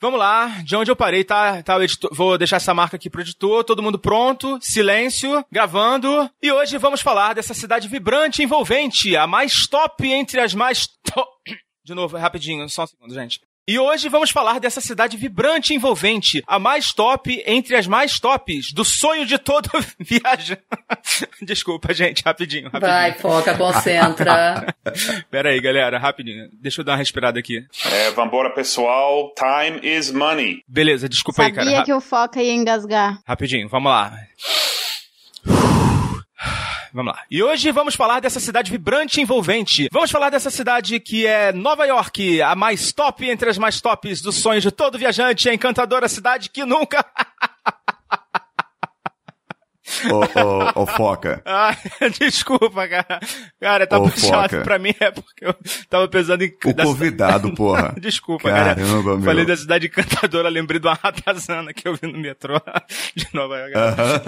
Vamos lá, de onde eu parei, tá? tá editor, vou deixar essa marca aqui pro editor, todo mundo pronto, silêncio, gravando. E hoje vamos falar dessa cidade vibrante e envolvente, a mais top entre as mais. To... De novo, rapidinho, só um segundo, gente. E hoje vamos falar dessa cidade vibrante e envolvente, a mais top entre as mais tops, do sonho de todo viajante. Desculpa, gente, rapidinho, rapidinho. Vai, foca, concentra. Pera aí, galera, rapidinho. Deixa eu dar uma respirada aqui. É, vambora, pessoal. Time is money. Beleza, desculpa Sabia aí, cara. que o Foca ia engasgar. Rapidinho, vamos lá. Vamos lá. E hoje vamos falar dessa cidade vibrante e envolvente. Vamos falar dessa cidade que é Nova York, a mais top entre as mais tops dos sonhos de todo viajante, a encantadora cidade que nunca. Ô, ô, ô, Foca. Ah, desculpa, cara. Cara, tá Ô, puxado Foca. pra mim, é porque eu tava pensando em. O da- convidado, porra. Desculpa, cara. Caramba, meu. Falei da cidade encantadora, lembrei de uma ratazana que eu vi no metrô de Nova York. Aham.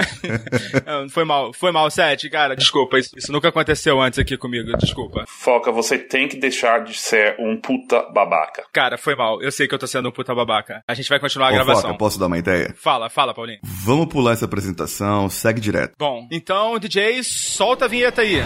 Não, foi mal, foi mal, Sete, cara. Desculpa, isso, isso nunca aconteceu antes aqui comigo, desculpa. Foca, você tem que deixar de ser um puta babaca. Cara, foi mal. Eu sei que eu tô sendo um puta babaca. A gente vai continuar a Ô, gravação. Foca, posso dar uma ideia? Fala, fala, Paulinho. Vamos pular essa apresentação, segue direto. Bom, então, DJ, solta a vinheta aí.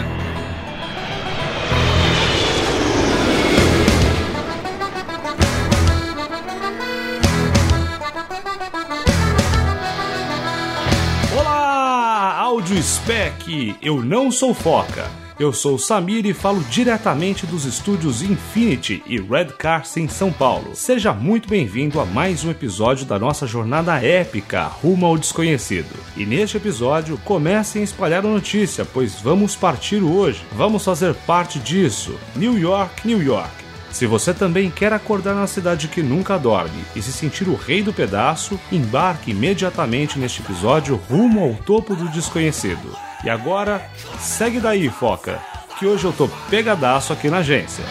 Olá, Áudio Spec! Eu não sou Foca. Eu sou o Samir e falo diretamente dos estúdios Infinity e Red Cars em São Paulo. Seja muito bem-vindo a mais um episódio da nossa jornada épica rumo ao desconhecido. E neste episódio, comecem a espalhar a notícia, pois vamos partir hoje. Vamos fazer parte disso. New York, New York. Se você também quer acordar na cidade que nunca dorme e se sentir o rei do pedaço, embarque imediatamente neste episódio rumo ao topo do desconhecido. E agora, segue daí, foca, que hoje eu tô pegadaço aqui na agência.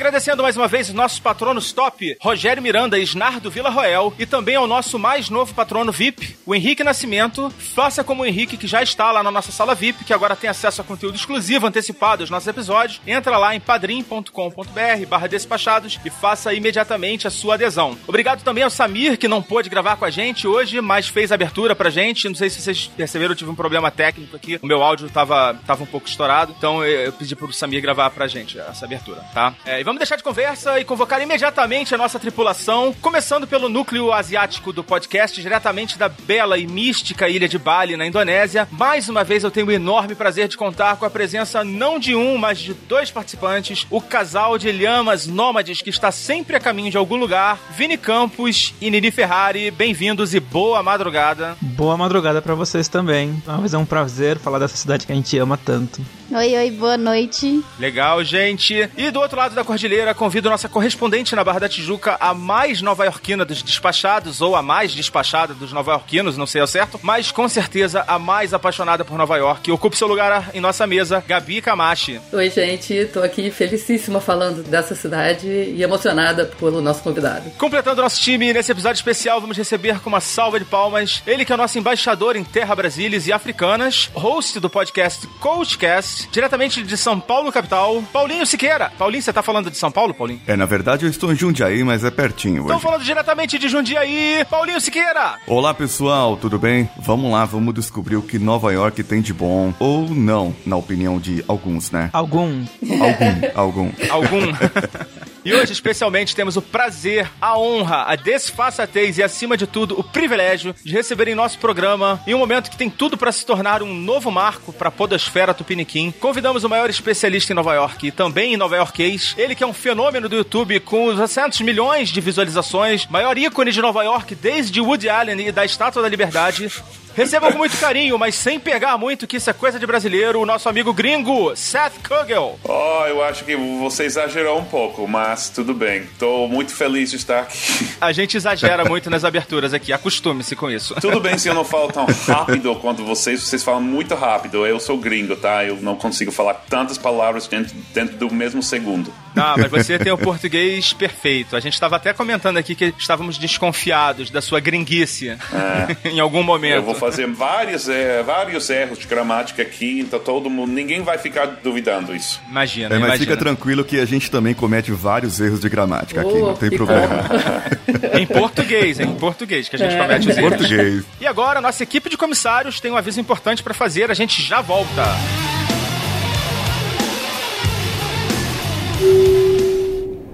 Agradecendo mais uma vez os nossos patronos top, Rogério Miranda e Snardo Vila Roel, e também ao nosso mais novo patrono VIP, o Henrique Nascimento. Faça como o Henrique, que já está lá na nossa sala VIP, que agora tem acesso a conteúdo exclusivo antecipado aos nossos episódios. Entra lá em padrim.com.br barra despachados e faça imediatamente a sua adesão. Obrigado também ao Samir, que não pôde gravar com a gente hoje, mas fez a abertura pra gente. Não sei se vocês perceberam, eu tive um problema técnico aqui. O meu áudio tava, tava um pouco estourado, então eu, pedi pro Samir gravar pra gente essa abertura, tá? É, e vamos deixar de conversa e convocar imediatamente a nossa tripulação, começando pelo núcleo asiático do podcast, diretamente da bela e mística ilha de Bali, na Indonésia. Mais uma vez eu tenho o enorme prazer de contar com a presença não de um, mas de dois participantes, o casal de lhamas nômades que está sempre a caminho de algum lugar, Vini Campos e Nini Ferrari. Bem-vindos e boa madrugada. Boa madrugada pra vocês também. Mas é um prazer falar dessa cidade que a gente ama tanto. Oi, oi, boa noite. Legal, gente. E do outro lado da cordilheira, convido nossa correspondente na Barra da Tijuca, a mais nova-iorquina dos despachados, ou a mais despachada dos nova-iorquinos, não sei ao certo, mas com certeza a mais apaixonada por Nova York. Ocupe seu lugar em nossa mesa, Gabi Camachi. Oi, gente, tô aqui felicíssima falando dessa cidade e emocionada pelo nosso convidado. Completando nosso time, nesse episódio especial, vamos receber com uma salva de palmas ele que é o nosso embaixador em Terra Brasílias e Africanas, host do podcast Coachcast, diretamente de São Paulo, capital, Paulinho Siqueira. Paulinho, você tá falando de São Paulo, Paulinho? É, na verdade eu estou em Jundiaí, mas é pertinho hoje. falando diretamente de Jundiaí, Paulinho Siqueira. Olá pessoal, tudo bem? Vamos lá, vamos descobrir o que Nova York tem de bom. Ou não, na opinião de alguns, né? Algum. Algum, algum. Algum. E hoje, especialmente, temos o prazer, a honra, a desfaçatez e, acima de tudo, o privilégio de receber em nosso programa, em um momento que tem tudo para se tornar um novo marco para a podosfera tupiniquim, convidamos o maior especialista em Nova York e também em Nova Yorkês, ele que é um fenômeno do YouTube com os 200 milhões de visualizações, maior ícone de Nova York desde Woody Allen e da Estátua da Liberdade, Recebam com muito carinho, mas sem pegar muito, que isso é coisa de brasileiro, o nosso amigo gringo, Seth Kugel. Oh, eu acho que você exagerou um pouco, mas tudo bem. Tô muito feliz de estar aqui. A gente exagera muito nas aberturas aqui, acostume-se com isso. Tudo bem se eu não falo tão rápido quanto vocês, vocês falam muito rápido. Eu sou gringo, tá? Eu não consigo falar tantas palavras dentro, dentro do mesmo segundo. Não, mas você tem o português perfeito. A gente estava até comentando aqui que estávamos desconfiados da sua gringuice em algum momento. Eu vou fazer vários, é, vários erros de gramática aqui, então todo mundo, ninguém vai ficar duvidando isso. Imagina, É, mas imagina. fica tranquilo que a gente também comete vários erros de gramática aqui, Oh, não tem problema. Em português? Em português, que a gente É. comete os erros. Português. E agora, nossa equipe de comissários tem um aviso importante para fazer. A gente já volta.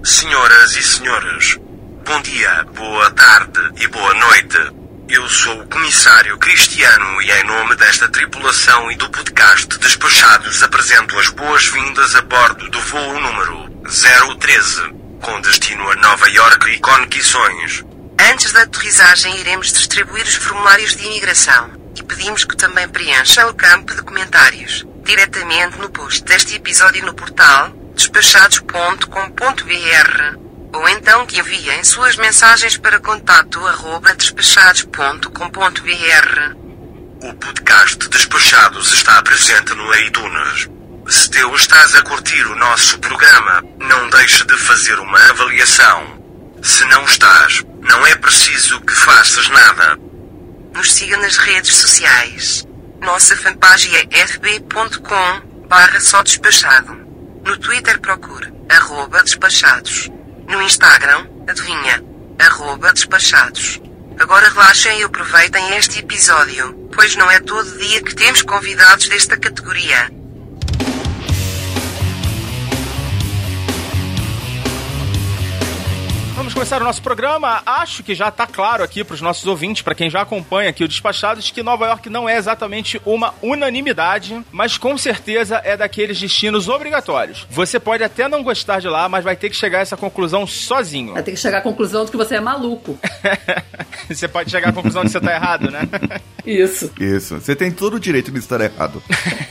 Senhoras e senhores, bom dia, boa tarde e boa noite. Eu sou o comissário Cristiano e em nome desta tripulação e do podcast Despachados apresento as boas-vindas a bordo do voo número 013, com destino a Nova York e conexões. Antes da aterrissagem, iremos distribuir os formulários de imigração e pedimos que também preencha o campo de comentários diretamente no post deste episódio no portal despachados.com.br ou então que enviem suas mensagens para contato arroba despachados.com.br. O podcast Despachados está presente no iTunes. Se tu estás a curtir o nosso programa, não deixe de fazer uma avaliação. Se não estás, não é preciso que faças nada. Nos siga nas redes sociais. Nossa fanpage é fb.com barra só despachado. No Twitter procure arroba despachados. No Instagram, adivinha, arroba despachados. Agora relaxem e aproveitem este episódio, pois não é todo dia que temos convidados desta categoria. Começar o nosso programa. Acho que já está claro aqui para os nossos ouvintes, para quem já acompanha aqui o Despachados, que Nova York não é exatamente uma unanimidade, mas com certeza é daqueles destinos obrigatórios. Você pode até não gostar de lá, mas vai ter que chegar a essa conclusão sozinho. Vai ter que chegar à conclusão de que você é maluco. você pode chegar à conclusão de que você está errado, né? Isso. Isso. Você tem todo o direito de estar errado.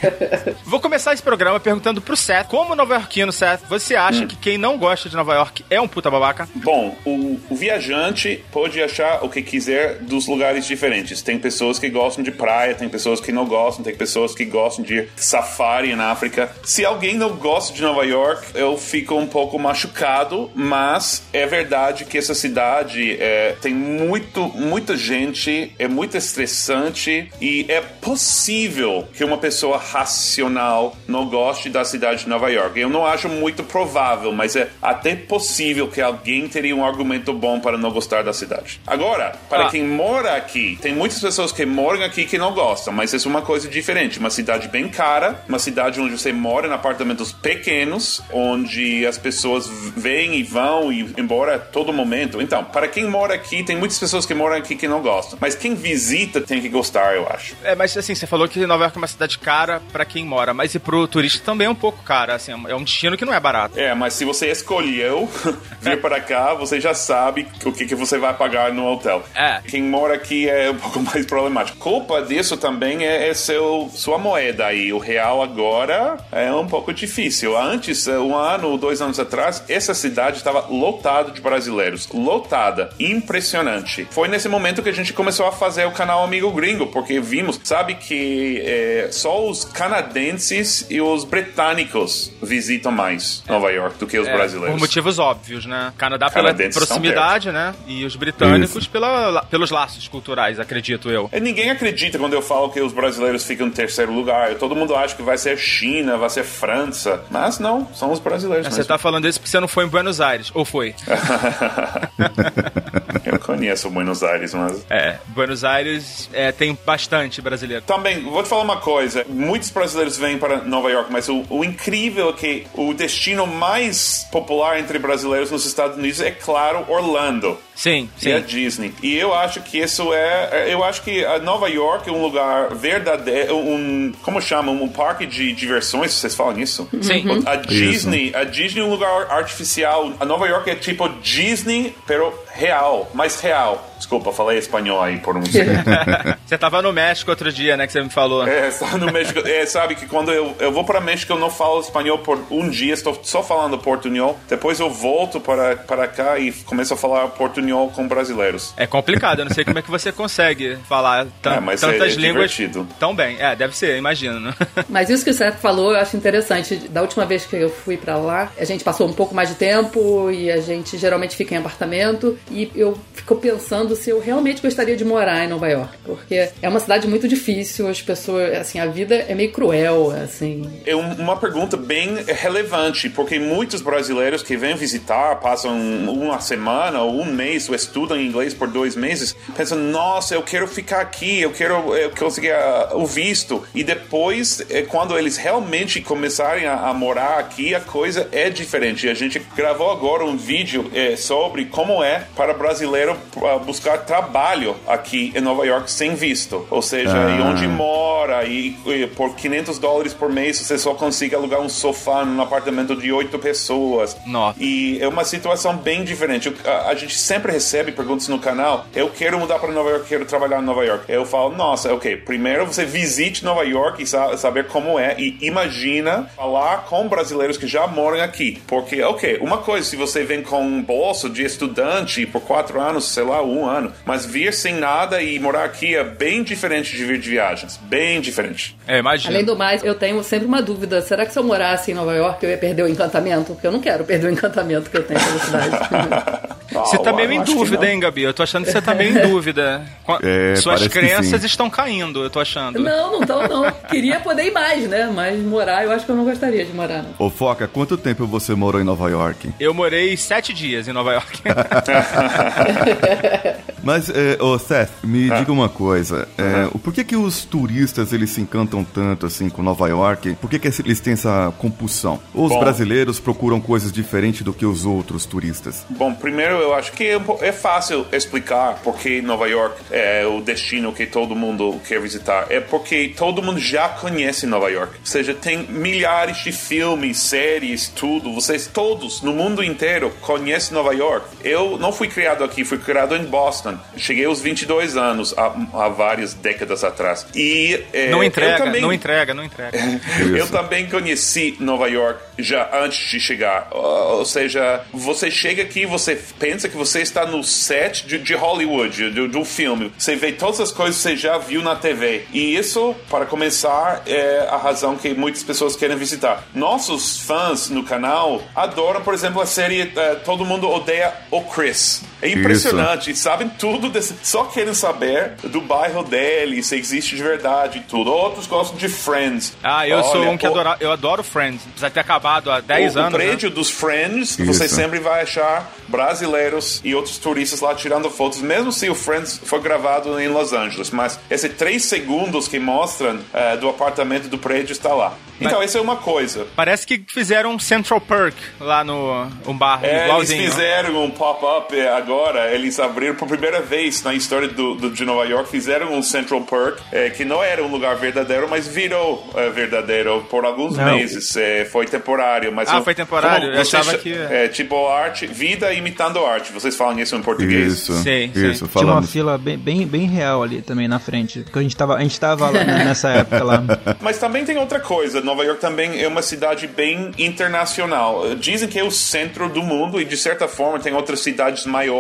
Vou começar esse programa perguntando pro Seth, como nova-iorquino, Seth, você acha que quem não gosta de Nova York é um puta babaca? Bom, o, o viajante pode achar o que quiser dos lugares diferentes. Tem pessoas que gostam de praia, tem pessoas que não gostam, tem pessoas que gostam de safari na África. Se alguém não gosta de Nova York, eu fico um pouco machucado, mas é verdade que essa cidade é, tem muito, muita gente, é muito estressante e é possível que uma pessoa racional não goste da cidade de Nova York. Eu não acho muito provável, mas é até possível que alguém teria um argumento bom para não gostar da cidade. Agora, para Ah. quem mora aqui, tem muitas pessoas que moram aqui que não gostam, mas isso é uma coisa diferente. Uma cidade bem cara, uma cidade onde você mora em apartamentos pequenos, onde as pessoas vêm e vão e embora a todo momento. Então, para quem mora aqui, tem muitas pessoas que moram aqui que não gostam. Mas quem visita tem que gostar, eu acho. É, mas assim, você falou que Nova York é uma cidade cara pra quem mora, mas e pro turista também é um pouco cara, assim, é um destino que não é barato. É, mas se você escolheu vir para cá, você já sabe o que, que você vai pagar no hotel. É. Quem mora aqui é um pouco mais problemático. Culpa disso também é, é seu, sua moeda aí. O real agora é um pouco difícil. Antes, um ano, dois anos atrás, essa cidade estava lotada de brasileiros. Lotada. Impressionante. Foi nesse momento que a gente começou a fazer o canal Amigo Gringo, porque vimos, sabe que é, só os canadenses e os britânicos visitam mais Nova York do que os É, brasileiros. Por motivos óbvios, né? Canadá pela Canadenses proximidade, né? E os britânicos pela, pelos laços culturais, acredito eu. E ninguém acredita quando eu falo que os brasileiros ficam em terceiro lugar. Todo mundo acha que vai ser China, vai ser França. Mas não, são os brasileiros Você mesmo. tá falando isso porque você não foi em Buenos Aires, ou foi? eu conheço Buenos Aires, mas... É, Buenos Aires é, tem bastante brasileiro. Também, vou te falar uma coisa. Muitos brasileiros vêm para Nova York, mas o, o incrível é que o destino mais popular entre brasileiros nos Estados Unidos é, claro, Orlando. Sim, E a sim. Disney. E eu acho que isso é. Eu acho que a Nova York é um lugar verdadeiro. Um. Como chama? Um parque de diversões, vocês falam isso? Sim. A Disney, a Disney é um lugar artificial. A Nova York é tipo Disney, pero real, mais real. Desculpa, falei espanhol aí por um segundo. Você tava no México outro dia, né? Que você me falou. É, estava no México. É, sabe que quando eu, eu vou para México, eu não falo espanhol por um dia, estou só falando portunhol. Depois eu volto para, para cá e começo a falar portunhol com brasileiros. É complicado, eu não sei como é que você consegue falar É, mas tantas é- é línguas divertido. tão bem. É, deve ser, imagino. né? Mas isso que o Seth falou, eu acho interessante. Da última vez que eu fui pra lá, a gente passou um pouco mais de tempo e a gente geralmente fica em apartamento. E eu fico pensando se eu realmente gostaria de morar em Nova York. Porque é uma cidade muito difícil, as pessoas, assim, a vida é meio cruel, assim. É um- uma pergunta bem relevante, porque muitos brasileiros que vêm visitar, passam uma semana ou um mês, ou estudam inglês por dois meses, pensam, nossa, eu quero ficar aqui, eu quero eu conseguir ah, o visto. E depois, eh, quando eles realmente começarem a, a morar aqui, a coisa é diferente. A gente gravou agora um vídeo eh, sobre como é para brasileiro ah, buscar trabalho aqui em Nova York sem visto. Ou seja, e Ah. onde mora e, e por 500 dólares por mês você só consegue alugar um sofá num apartamento de oito pessoas. Nossa. E é uma situação bem diferente. A, a gente sempre recebe perguntas no canal. Eu quero mudar para Nova York, quero trabalhar em Nova York. Eu falo, nossa, ok. Primeiro você visite Nova York e sa- saber como é e imagina falar com brasileiros que já moram aqui. Porque, ok, uma coisa, se você vem com um bolso de estudante por quatro anos, sei lá, um ano, mas vir sem nada e morar aqui é bem diferente de vir de viagens. Bem diferente. É, imagino. Além do mais, eu tenho sempre uma dúvida: será que se eu morasse em Nova York eu ia perder o encantamento? Porque eu não quero perder o encantamento que eu tenho pela cidade. Você tá Ah, meio em dúvida, hein, Gabi? Eu tô achando que você tá meio em dúvida. É, Suas crenças estão caindo, eu tô achando. não, não tão, não. Queria poder ir mais, né? Mas morar, eu acho que eu não gostaria de morar, não. Ô, Foca, quanto tempo você morou em Nova York? Eu morei sete dias em Nova York. Mas, é, ô Seth, me Ah. diga uma coisa. É, o- Por que que os turistas, eles se encantam tanto, assim, com Nova York? Por que que eles têm essa compulsão? Ou os Bom. brasileiros procuram coisas diferentes do que os outros turistas? Bom, primeiro eu acho que é, é fácil explicar porque Nova York é o destino que todo mundo quer visitar. É porque todo mundo já conhece Nova York. Ou seja, tem milhares de filmes, séries, tudo. Vocês todos no mundo inteiro conhecem Nova York. Eu não fui criado aqui, fui criado em Boston. Cheguei aos 22 anos, há, há várias décadas atrás. E é, não eu entrega, também- não entrega, não entrega. eu também conheci Nova York já antes de chegar. Uh, Ou seja, você chega aqui, você pensa que você está no set de, de Hollywood, de, de um filme. Você vê todas as coisas que você já viu na TV. E isso, para começar, é a razão que muitas pessoas querem visitar. Nossos fãs no canal adoram, por exemplo, a série eh, Todo Mundo Odeia o Chris. Peace. É impressionante, sabem tudo desse. Só querem saber do bairro dele, se existe de verdade e tudo. Outros gostam de Friends. Ah, eu sou Olha, um que o- adora, eu adoro Friends. De ter acabado há 10 o, anos. O né? prédio dos Friends, Isso. você sempre vai achar brasileiros e outros turistas lá tirando fotos, mesmo se o Friends foi gravado em Los Angeles. Mas esses três segundos que mostram eh, do apartamento do prédio está lá. Então, Mas- isso é uma coisa. Parece que fizeram um Central Perk lá no um bar É, eles fizeram um pop-up eh, agora, eles abriram por primeira vez na história do, do- de Nova York, fizeram um Central Park, eh, que não era um lugar verdadeiro, mas virou eh, verdadeiro por alguns Não. meses. Eh, foi temporário, mas Ah, o- foi temporário? como Eu achava cha- que- É, tipo arte, vida imitando arte. Vocês falam isso em português? Isso, Sim, sim. isso, Tinha uma fila bem, bem, bem real ali também na frente. Porque a gente tava, a gente tava lá né, nessa época lá. Mas também tem outra coisa. Nova York também é uma cidade bem internacional. Dizem que é o centro do mundo e, de certa forma, tem outras cidades maiores,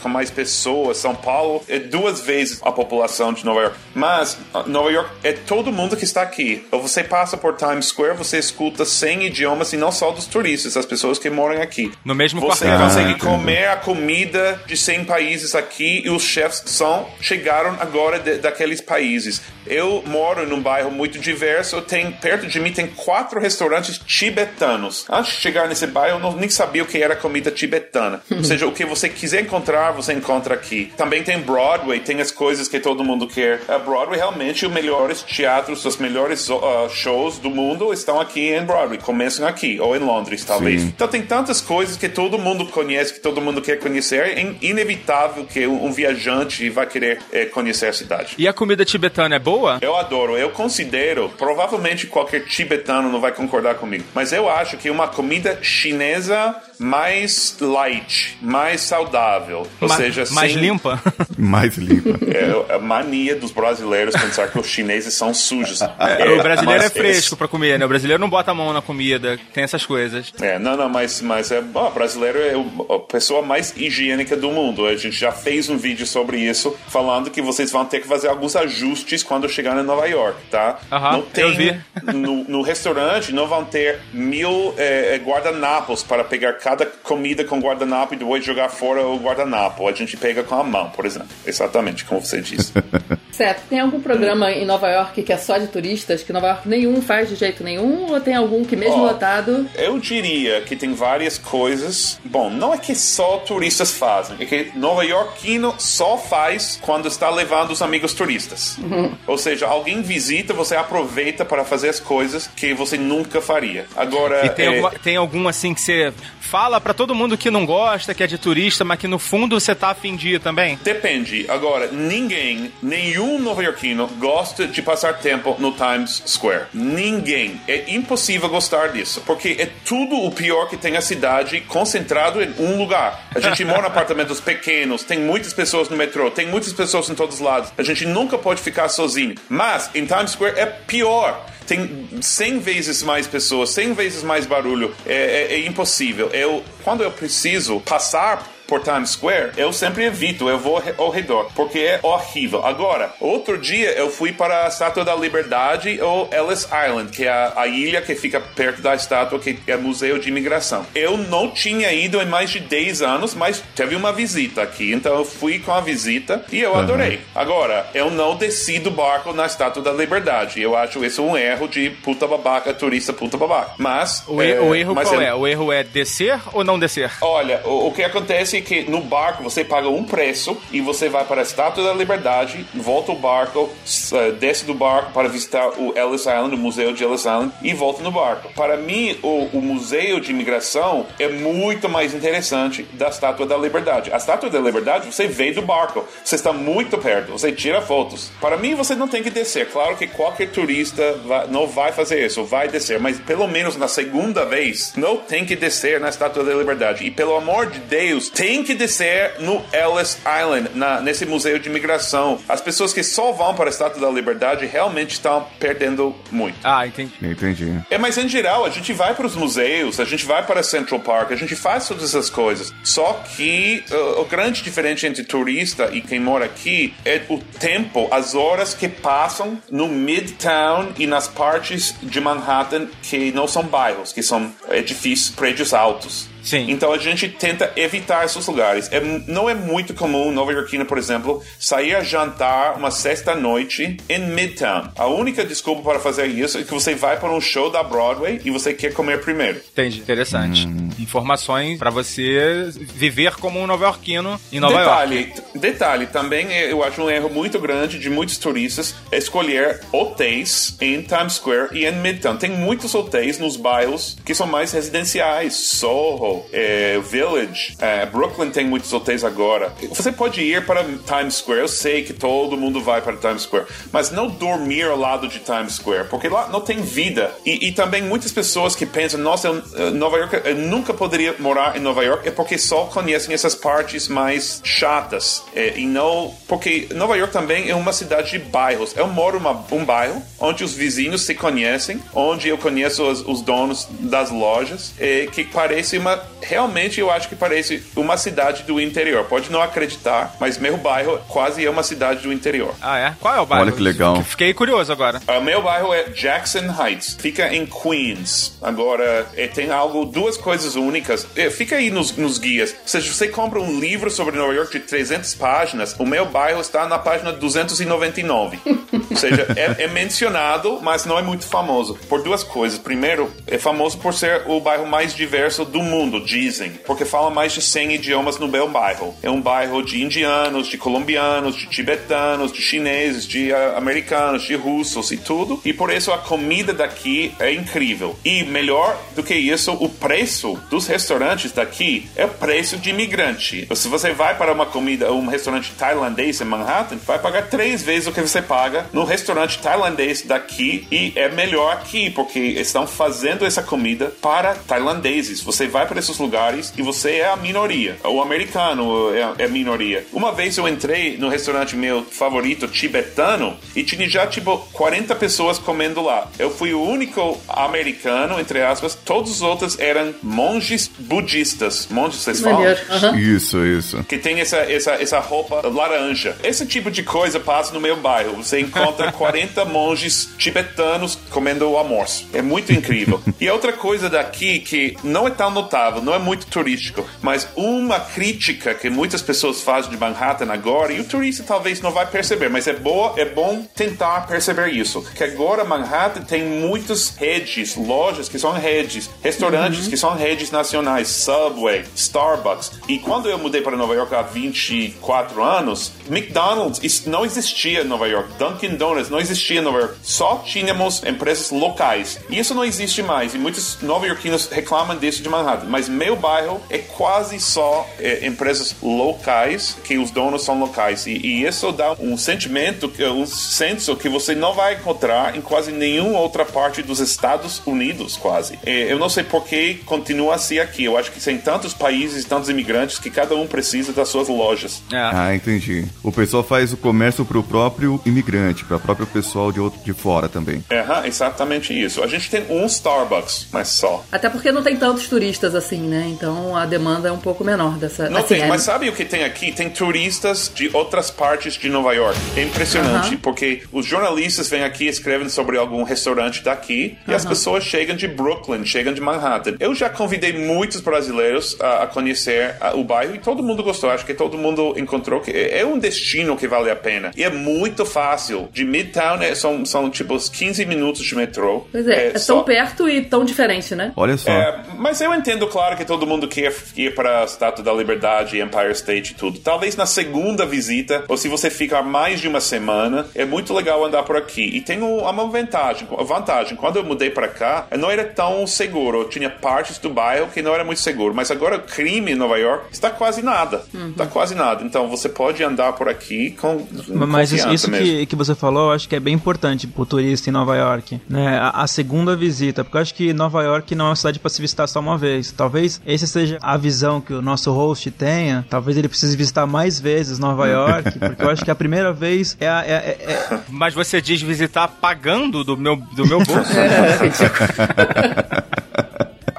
com mais pessoas. São Paulo é duas vezes a população de Nova York. Mas Nova York é todo mundo que está aqui. Você passa por Times Square, você escuta 100 idiomas e não só dos turistas, as pessoas que moram aqui. No mesmo Você quarteirão. consegue Ah, comer a comida de 100 países aqui e os chefs são chegaram agora de- daqueles países. Eu moro num bairro muito diverso, tem perto de mim tem quatro restaurantes tibetanos. Antes de chegar nesse bairro, eu não, nem sabia o que era comida tibetana. Ou seja, o que você quiser encontrar, você encontra aqui. Também tem Broadway, tem as coisas que todo mundo quer. A Broadway realmente os melhores teatros, os melhores uh, shows do mundo estão aqui em Broadway, começam aqui ou em Londres, talvez. Sim. Então tem tantas coisas que todo mundo conhece, que todo mundo quer conhecer. É in- inevitável que um, um viajante vai querer eh, conhecer a cidade. E a comida tibetana é boa? Eu adoro, eu considero, provavelmente qualquer tibetano não vai concordar comigo, mas eu acho que uma comida chinesa mais light, mais saudável. Ou Ma- seja, mais sem- limpa. Mais limpa. É a mania dos brasileiros pensar que os chineses são sujos. o brasileiro é fresco pra comer, né? O brasileiro não bota a mão na comida, tem essas coisas. É, não, não, mas, mas é, ó, brasileiro é a pessoa mais higiênica do mundo. A gente já fez um vídeo sobre isso, falando que vocês vão ter que fazer alguns ajustes quando chegar em Nova York, tá? Aham, não eu tem, vi. No, no restaurante não vão ter mil é, é, guardanapos para pegar cada comida com guardanapo e depois jogar fora o guardanapo. A gente pega com a mão, por exemplo. Exatamente como você disse. Certo. Tem algum programa em Nova York que é só de turistas, que Nova York nenhum faz de jeito nenhum? Ou tem algum que mesmo Ó, lotado... Eu diria que tem várias coisas. Bom, não é que só turistas fazem, é que Nova Yorkino só faz quando está levando os amigos turistas. Ou seja, alguém visita, você aproveita para fazer as coisas que você nunca faria. Agora, E tem, é, alguma- tem algum assim que você fala pra todo mundo que não gosta, que é de turista, mas que no fundo você tá afim de ir também? Depende. Agora, ninguém, nenhum nova-iorquino gosta de passar tempo no Times Square. Ninguém. É impossível gostar disso, porque é tudo o pior que tem a cidade concentrado em um lugar. A gente mora em apartamentos pequenos, tem muitas pessoas no metrô, tem muitas pessoas em todos os lados. A gente nunca pode ficar sozinho. Mas em Times Square é pior tem 100 vezes mais pessoas, 100 vezes mais barulho. É, é- é impossível. Eu, quando eu preciso passar por Times Square, eu sempre evito, eu vou ao redor, porque é horrível. Agora, outro dia eu fui para a Estátua da Liberdade ou Ellis Island, que é a, a ilha que fica perto da estátua, que é Museu de Imigração. Eu não tinha ido em mais de 10 anos, mas teve uma visita aqui, então eu fui com a visita e eu adorei. Agora, eu não desci do barco na Estátua da Liberdade. Eu acho isso um erro de puta babaca, turista puta babaca. Mas. O, e- o erro qual é? O erro é descer ou não descer? Olha, o, o que acontece é que no barco você paga um preço e você vai para a Estátua da Liberdade, volta o barco, eh, desce do barco para visitar o Ellis Island, o Museu de Ellis Island, e volta no barco. Para mim, o, o Museu de Imigração é muito mais interessante da Estátua da Liberdade. A Estátua da Liberdade você vê do barco, você está muito perto, você tira fotos. Para mim, você não tem que descer. Claro que qualquer turista vai- não vai fazer isso, vai descer, mas pelo menos na segunda vez, não tem que descer na Estátua da Liberdade. E pelo amor de Deus, tem que descer no Ellis Island, na- nesse museu de imigração. As pessoas que só vão para a Estátua da Liberdade realmente estão perdendo muito. Ah, entendi. Entendi. É, mas em geral, a gente vai para os museus, a gente vai para Central Park, a gente faz todas essas coisas. Só que uh, o grande diferença entre turista e quem mora aqui é o tempo, as horas que passam no Midtown e nas partes de Manhattan que não são bairros, que são edifícios, prédios altos. Sim. Então a gente tenta evitar esses lugares. É, não é muito comum Nova Yorkina, por exemplo, sair a jantar uma sexta-noite em Midtown. A única desculpa para fazer isso é que você vai para um show da Broadway e você quer comer primeiro. Entendi. Interessante. Informações pra você viver como um nova-iorquino em Nova detalhe, York. detalhe, também é- eu acho um erro muito grande de muitos turistas escolher hotéis em Times Square e em Midtown. Tem muitos hotéis nos bairros que são mais residenciais, Soho, é, Village, é, Brooklyn tem muitos hotéis agora. Você pode ir para Times Square, eu sei que todo mundo vai para Times Square, mas não dormir ao lado de Times Square, porque lá não tem vida. E, e também muitas pessoas que pensam, nossa, eu, Nova York, eu nunca poderia morar em Nova York, é porque só conhecem essas partes mais chatas. É, e não. Porque Nova York também é uma cidade de bairros. Eu moro em um bairro onde os vizinhos se conhecem, onde eu conheço os, os donos das lojas, é, que parece uma. Realmente eu acho que parece uma cidade do interior. Pode não acreditar, mas meu bairro quase é uma cidade do interior. Ah, é? Qual é o bairro? Olha que legal. Fiquei curioso agora. O meu bairro é Jackson Heights, fica em Queens. Agora, é, tem algo, duas coisas únicas. É, fica aí nos, nos guias. Se você compra um livro sobre Nova York de 300 páginas, o meu bairro está na página 299. Ou seja, é, é mencionado, mas não é muito famoso. Por duas coisas. Primeiro, é famoso por ser o bairro mais diverso do mundo, dizem. Porque fala mais de 100 idiomas no meu bairro. É um bairro de indianos, de colombianos, de tibetanos, de chineses, de ah, americanos, de russos e tudo. E por isso a comida daqui é incrível. E melhor do que isso, o preço dos restaurantes daqui é o preço de imigrante. Se você vai para uma comida, um restaurante tailandês em Manhattan, vai pagar três vezes o que você paga no restaurante tailandês daqui e é melhor aqui, porque estão fazendo essa comida para tailandeses. Você vai para nesses lugares e você é a minoria. O americano é, é a minoria. Uma vez eu entrei no restaurante meu favorito, tibetano, e tinha já tipo 40 pessoas comendo lá. Eu fui o único americano, entre aspas, todos os outros eram monges budistas. Monges, vocês falam? Uhum. Isso, isso. Que tem essa, essa, essa roupa laranja. Esse tipo de coisa passa no meu bairro. Você encontra 40 monges tibetanos comendo o almoço. É muito incrível. e outra coisa daqui que não é tão notável, não é muito turístico, mas uma crítica que muitas pessoas fazem de Manhattan agora, e o turista talvez não vai perceber, mas é, boa, é bom tentar perceber isso. Que agora Manhattan tem muitas redes, lojas que são redes, restaurantes que são redes nacionais, Subway, Starbucks. E quando eu mudei para Nova York há 24 anos, McDonald's não existia em Nova York, Dunkin' Donuts não existia em Nova York. Só tínhamos empresas locais. E isso não existe mais. E muitos nova-iorquinos reclamam disso de Manhattan. Mas meu bairro é quase só é, empresas locais, que os donos são locais. E, e, isso dá um sentimento, um senso que você não vai encontrar em quase nenhuma outra parte dos Estados Unidos, quase. É, eu não sei por que continua assim aqui. Eu acho que tem tantos países, tantos imigrantes, que cada um precisa das suas lojas. É. Ah, entendi. O pessoal faz o comércio para o próprio imigrante, para o próprio pessoal de, outro, de fora também. É, exatamente isso. A gente tem um Starbucks, mas só. Até porque não tem tantos turistas assim, né? Então a demanda é um pouco menor dessa. Não assim, tem, é... mas sabe o que tem aqui? Tem turistas de outras partes de Nova York. É impressionante, porque os jornalistas vêm aqui e escrevem sobre algum restaurante daqui e as pessoas chegam de Brooklyn, chegam de Manhattan. Eu já convidei muitos brasileiros a, a conhecer a, o bairro e todo mundo gostou. Acho que todo mundo encontrou que é, é um destino que vale a pena. E é muito fácil. De Midtown é, são, são tipo 15 minutos de metrô. Pois é, é, é só... tão perto e tão diferente, né? Olha só. É, mas eu entendo, claro, que todo mundo quer ir para a Estátua da Liberdade, Empire State e tudo. Talvez na segunda visita, ou se você ficar mais de uma semana, é muito legal andar por aqui. E tem uma vantagem. vantagem. Quando eu mudei para cá, não era tão seguro. Eu tinha partes do bairro que não era muito seguro. Mas agora o crime em Nova York está quase nada. Está quase nada. Então você pode andar por aqui com. Mas isso, que, que você falou, eu acho que é bem importante pro turista em Nova York. Né? A, a segunda visita. Porque eu acho que Nova York não é uma cidade para se visitar só uma vez. Talvez esse seja a visão que o nosso host tenha. Talvez ele precise visitar mais vezes Nova York. porque eu acho que a primeira vez é. A, é, é, é... Mas você diz visitar pagando do meu, do meu bolso?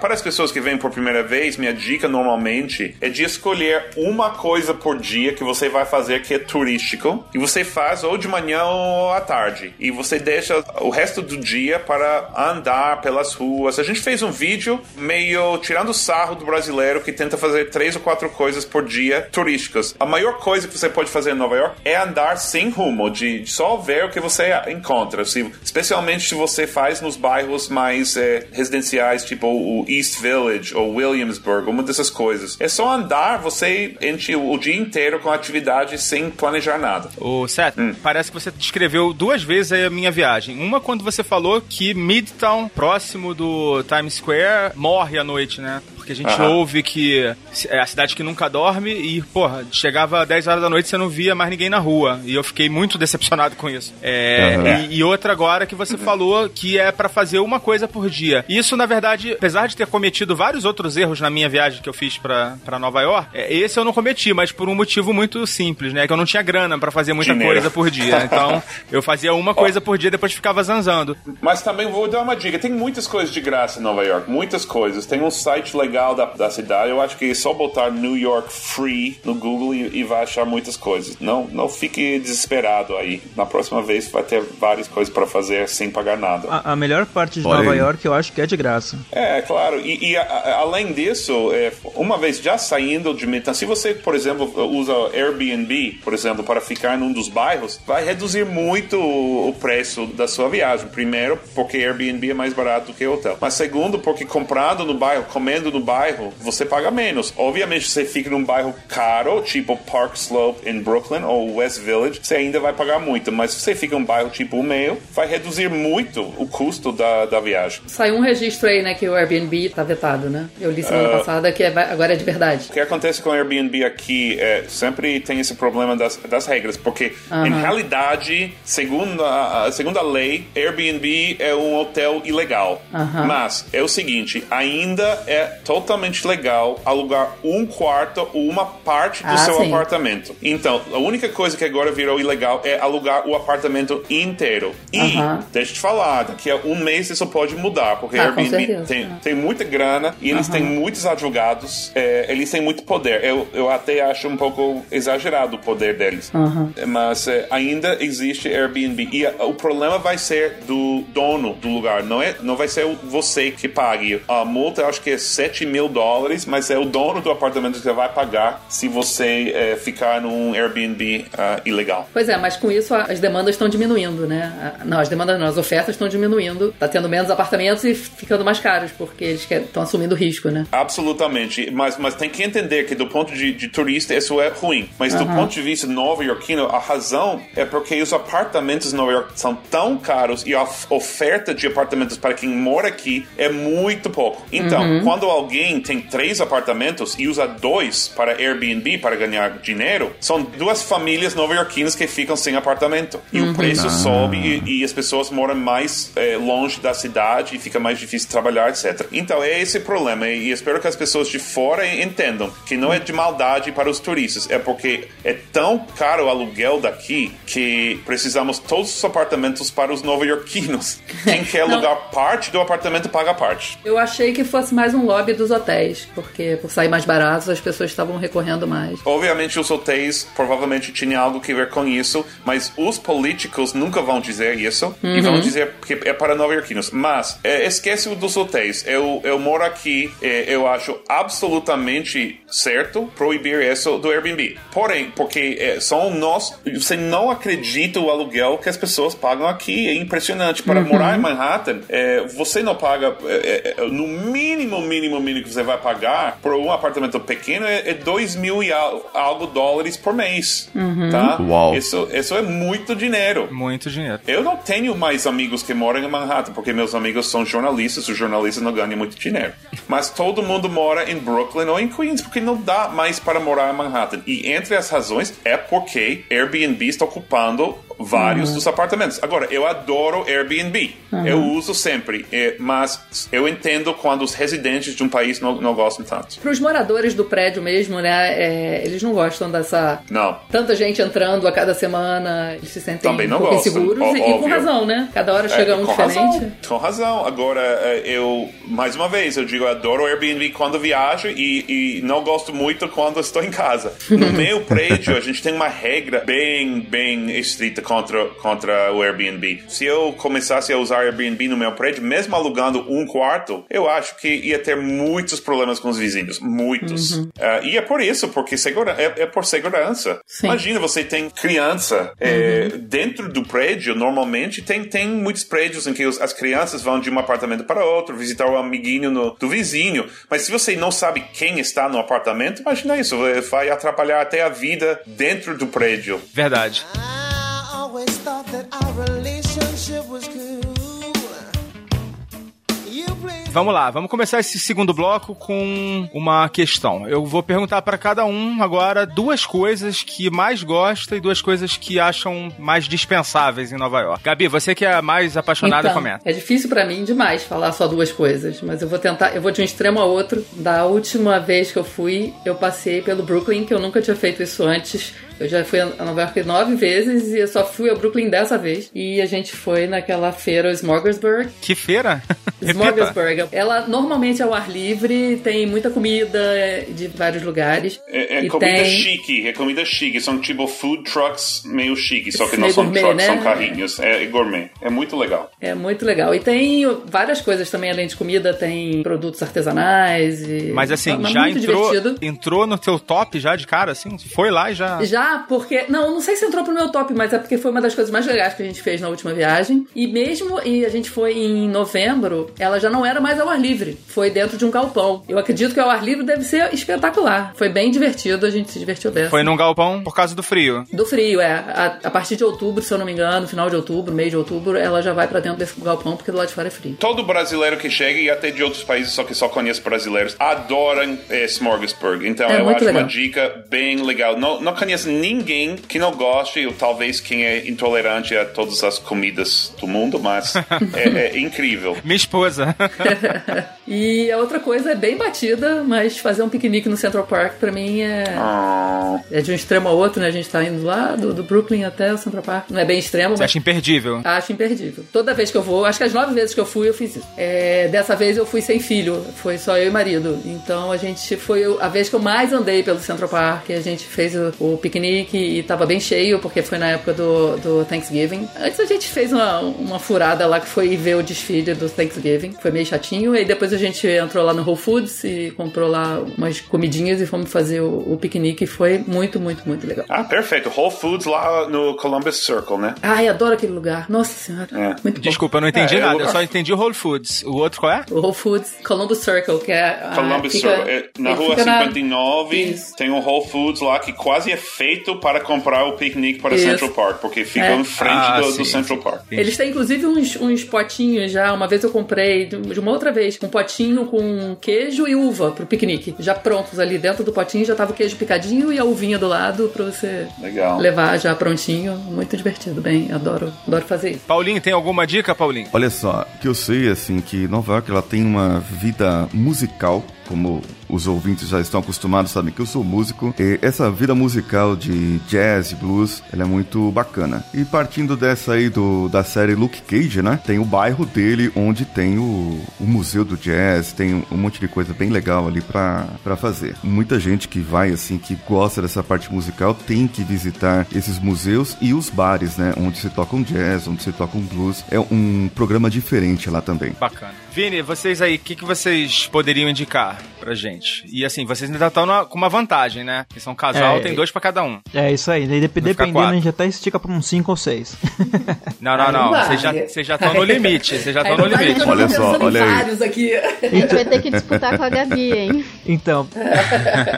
Para as pessoas que vêm por primeira vez, minha dica normalmente é de escolher uma coisa por dia que você vai fazer que é turístico e você faz ou de manhã ou à tarde e você deixa o resto do dia para andar pelas ruas. A gente fez um vídeo meio tirando sarro do brasileiro que tenta fazer três ou quatro coisas por dia turísticas. A maior coisa que você pode fazer em Nova York é andar sem rumo, de só ver o que você encontra, se, especialmente se você faz nos bairros mais é, residenciais, tipo o East Village ou Williamsburg, uma dessas coisas. É só andar, você enche o dia inteiro com atividade sem planejar nada. Ô, Seth, Hum. parece que você descreveu duas vezes aí a minha viagem. Uma quando você falou que Midtown, próximo do Times Square, morre à noite, né? Porque a gente Aham. ouve que é a cidade que nunca dorme e, porra, chegava 10 horas da noite e você não via mais ninguém na rua. E eu fiquei muito decepcionado com isso. É, Aham. e, e outra agora que você falou que é pra fazer uma coisa por dia. Isso, na verdade, apesar de ter cometido vários outros erros na minha viagem que eu fiz pra, pra Nova York, é, esse eu não cometi, mas por um motivo muito simples, né? Que eu não tinha grana pra fazer muita Dinheiro. coisa por dia. Então, eu fazia uma coisa por dia depois ficava zanzando. Mas também vou dar uma dica: tem muitas coisas de graça em Nova York, muitas coisas. Tem um site legal da, da cidade. Eu acho que é só botar New York Free no Google e, e vai achar muitas coisas. Não, não fique desesperado aí. Na próxima vez vai ter várias coisas para fazer sem pagar nada. A, a melhor parte de Olha Nova aí. York eu acho que é de graça. É, claro. E, e, a- a- além disso, é, uma vez já saindo de Midtown, se você, por exemplo, usa Airbnb, por exemplo, para ficar num dos bairros, vai reduzir muito o o preço da sua viagem. Primeiro, porque Airbnb é mais barato do que hotel. Mas segundo, porque comprando no bairro, comendo no bairro, você paga menos. Obviamente, se você fica num bairro caro, tipo Park Slope em Brooklyn ou West Village, você ainda vai pagar muito. Mas se você fica num bairro tipo o meu, vai reduzir muito o custo da, da viagem. Saiu um registro aí, né, que o Airbnb tá vetado, né? Eu li semana passada que é- agora é de verdade. O que acontece com o Airbnb aqui é sempre tem esse problema das, das regras, porque em realidade, segundo a, segundo a lei, Airbnb é um hotel ilegal. Mas é o seguinte, ainda é totalmente legal alugar um quarto ou uma parte do Ah, seu sim. apartamento. Então, a única coisa que agora virou ilegal é alugar o apartamento inteiro. E, Aham. deixa eu te falar, daqui a um mês isso pode mudar, porque Ah, Airbnb tem, tem muita grana e eles têm muitos advogados, é, eles têm muito poder. Eu, eu até acho um pouco exagerado o poder deles. Mas é, ainda existe Airbnb. E a- o problema vai ser do dono do lugar, não, é, não vai ser você que pague. A multa eu acho que é 7 mil dólares, mas é o dono do apartamento que vai pagar se você é, ficar num Airbnb ah, ilegal. Pois é, mas com isso as demandas estão diminuindo, né? Não, as demandas não, as ofertas estão diminuindo. Tá tendo menos apartamentos e ficando mais caros, porque eles estão assumindo risco, né? Absolutamente, mas, mas tem que entender que do ponto de, de turista isso é ruim. Mas do Aham. ponto de vista nova-iorquino, a razão é porque os apartamentos em Nova York são tão caros e a of- oferta de apartamentos para quem mora aqui é muito pouco. Então, Uhum. quando alguém tem três apartamentos e usa dois para Airbnb para ganhar dinheiro, são duas famílias nova-iorquinas que ficam sem apartamento. E o preço sobe e, e as pessoas moram mais eh, longe da cidade e fica mais difícil trabalhar, etc. Então é esse problema e espero que as pessoas de fora entendam que não é de maldade para os turistas, é porque é tão caro o aluguel daqui que precisamos todos os apartamentos para os nova-iorquinos. Quem quer Não. alugar parte do apartamento paga parte. Eu achei que fosse mais um lobby dos hotéis, porque por sair mais baratos as pessoas estavam recorrendo mais. Obviamente os hotéis provavelmente tinham algo que ver com isso, mas os políticos nunca vão dizer isso e vão dizer que é para nova-iorquinos. Mas é, esquece dos hotéis. Eu, eu moro aqui, é, eu acho absolutamente certo proibir isso do Airbnb. Porém, porque é, são nós, você não acredita o aluguel que as pessoas pagam aqui. É impressionante. Para morar em Manhattan, é, você não paga, é, é, no mínimo, mínimo, mínimo que você vai pagar por um apartamento pequeno é, é 2 mil e al- algo dólares por mês. Tá? Uau. Isso, isso é muito dinheiro. Muito dinheiro. Eu não tenho mais amigos que moram em Manhattan, porque meus amigos são jornalistas, os jornalistas não ganham muito dinheiro. Mas todo mundo mora em Brooklyn ou em Queens, porque não dá mais para morar em Manhattan. E entre as razões é porque Airbnb está ocupando vários dos apartamentos. Agora, eu adoro Airbnb. Eu uso sempre. é, mas eu entendo quando os residentes de um país não, não gostam tanto. Para os moradores do prédio mesmo, né? é, eles não gostam dessa. Não. Tanta gente entrando a cada semana, eles se sentem Também não um pouco gostam, ó- e, com razão, né? Cada hora chega É, um com diferente. Razão, com razão. Agora, é, eu, mais uma vez, eu digo, eu adoro Airbnb quando viajo e, e não gosto muito quando estou em casa. No meu prédio, a gente tem uma regra bem, bem estrita contra, contra o Airbnb. Se eu começasse a usar Airbnb no meu prédio, mesmo alugando um quarto, eu acho que ia ter muitos problemas com os vizinhos. Muitos. Ah, e é por isso, porque segura, é, é por segurança. Sim. Imagina, você tem criança é, dentro do prédio, normalmente tem, tem muitos prédios em que os- as crianças vão de um apartamento para outro, visitar o amiguinho no- do vizinho. Mas se você não sabe quem está no apartamento, imagina isso, vai- vai atrapalhar até a vida dentro do prédio. Verdade. I always thought that our relationship was cool. Vamos lá, vamos começar esse segundo bloco com uma questão. Eu vou perguntar pra cada um agora duas coisas que mais gosta e duas coisas que acham mais dispensáveis em Nova York. Gabi, você que é a mais apaixonada, Então, comenta. é difícil pra mim demais falar só duas coisas, mas eu vou tentar, eu vou de um extremo a outro. Da última vez que eu fui, eu passei pelo Brooklyn, que eu nunca tinha feito isso antes. Eu já fui a Nova York nove vezes e eu só fui ao Brooklyn dessa vez. E a gente foi naquela feira Smorgasburg. Que feira? Smorgasburg. Ela normalmente é ao ar livre, tem muita comida de vários lugares. É, é E comida tem- chique, é comida chique. São tipo food trucks meio chique, só que não são gourmet, trucks, né? são carrinhos. É, é gourmet. É muito legal. É muito legal. E tem várias coisas também, além de comida, tem produtos artesanais. E... Mas assim, Mas já muito entrou, divertido. entrou no teu top já de cara, assim? Foi lá e já. Já porque. Não, não sei se entrou pro meu top, mas é porque foi uma das coisas mais legais que a gente fez na última viagem. E mesmo. E a gente foi em novembro, ela já não era mais ao ar livre. Foi dentro de um galpão. Eu acredito que ao ar livre deve ser espetacular. Foi bem divertido, a gente se divertiu dessa. Foi num galpão por causa do frio. Do frio, é. A, a partir de outubro, se eu não me engano, final de outubro, mês de outubro, ela já vai pra dentro desse galpão, porque do lado de fora é frio. Todo brasileiro que chega, e até de outros países, só que só conheço brasileiros, adoram eh, Smorgasburg. Então É eu acho legal. uma dica bem legal. Não, não conheço ninguém que não goste, ou talvez quem é intolerante a todas as comidas do mundo, mas é, é incrível. Minha esposa. e a outra coisa é bem batida, mas fazer um piquenique no Central Park pra mim é. Oh. É de um extremo ao outro, né? A gente tá indo lá do, do Brooklyn até o Central Park. Não é bem extremo, Você mas. acha imperdível? Acho imperdível. Toda vez que eu vou, acho que as nove vezes que eu fui, eu fiz isso. É, dessa vez eu fui sem filho, foi só eu e marido. Então a gente foi a vez que eu mais andei pelo Central Park. A gente fez o, o piquenique e tava bem cheio, porque foi na época do, do Thanksgiving. Antes a gente fez uma, uma furada lá que foi ver o desfile do Thanksgiving. Foi meio chatinho. E depois a gente entrou lá no Whole Foods e comprou lá umas comidinhas e fomos fazer o, o piquenique. Foi muito, muito, muito legal. Ah, perfeito. Whole Foods lá no Columbus Circle, né? Ai, adoro aquele lugar. Nossa senhora. É. Muito bom. Desculpa, eu não entendi É, nada. eu- Eu só entendi o Whole Foods. O outro qual é? O Whole Foods Columbus Circle, que é. a- Columbus fica- Circle. É, na rua fica na- 59 Isso. tem um Whole Foods lá que quase é para comprar o piquenique para Isso. Central Park, porque fica É. em frente Ah, do, sim, do Central Park. Eles têm inclusive uns, uns potinhos já. Uma vez eu comprei, de de uma outra vez, um potinho com queijo e uva pro piquenique. Já prontos ali dentro do potinho, já tava o queijo picadinho e a uvinha do lado pra você Legal. levar já prontinho. Muito divertido, bem. Adoro, adoro fazer isso. Paulinho, tem alguma dica, Paulinho? Olha só, que eu sei assim que Nova York ela tem uma vida musical, como os ouvintes já estão acostumados, sabem que eu sou músico. E essa vida musical de jazz e blues, ela é muito bacana. E partindo dessa aí do, da série Luke Cage, né? Tem o bairro dele onde tem o, o museu do jazz, tem um monte de coisa bem legal ali pra fazer. Muita gente que vai assim, que gosta dessa parte musical, tem que visitar esses museus e os bares, né? Onde se toca um jazz, onde se toca um blues. É um programa diferente lá também. Bacana. Vini, vocês aí, o que, que vocês poderiam indicar pra gente? E assim, vocês ainda estão com uma vantagem, né? Que são casal, É, tem dois pra cada um. É isso aí, daí dependendo a gente até estica pra uns 5 ou 6. Não, não, não. Vocês já vocês já estão no limite. Vocês já estão no limite. Olha só, olha aí. vários aqui. A gente vai ter que disputar com a Gabi, hein? Então,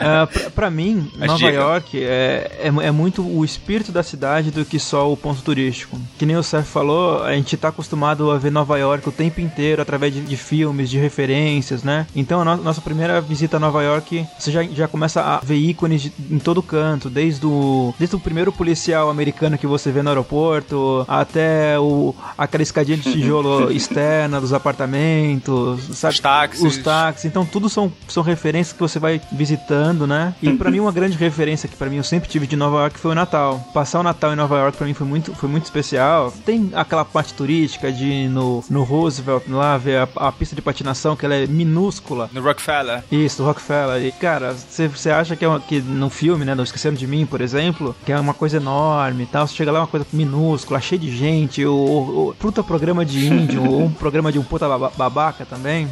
ah, pra, pra mim, As Nova dicas. York é, é, é muito o espírito da cidade do que só o ponto turístico. Que nem o Sérgio falou, a gente tá acostumado a ver Nova York o tempo inteiro através de, de filmes, de referências, né? Então, a no- nossa primeira visita a Nova York, você já, já começa a ver ícones de- em todo canto, desde o, desde o primeiro policial americano que você vê no aeroporto, até o, aquela escadinha de tijolo externa dos apartamentos, sabe? Os táxis. Os táxis. Então, tudo são, são referências que você vai visitando, né? E pra mim, uma grande referência que pra mim eu sempre tive de Nova York foi o Natal. Passar o Natal em Nova York pra mim foi muito, foi muito especial. Tem aquela parte turística de no, no Roosevelt, lá ver a, a pista de patinação, que ela é minúscula. No Rockefeller. Isso, Rockefeller. E, cara, você acha que, é uma, que no filme, né, do Esquecendo de Mim, por exemplo, que é uma coisa enorme e tal, você chega lá é uma coisa minúscula, cheia de gente, o, o, o puta programa de índio, ou um programa de um puta baba- babaca também.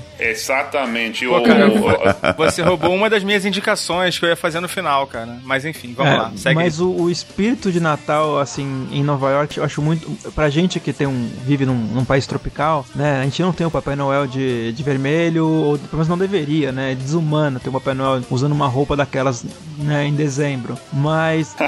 Exatamente. Pô, cara, o- Você roubou uma das minhas indicações que eu ia fazer no final, cara. Mas enfim, vamos É, lá. Segue. Mas o, o espírito de Natal, assim, em Nova York, eu acho muito. Pra gente que tem um, vive num, num país tropical, né? A gente não tem o Papai Noel de, de vermelho, ou pelo menos não deveria, né? É desumano ter o Papai Noel usando uma roupa daquelas, né, em dezembro. Mas.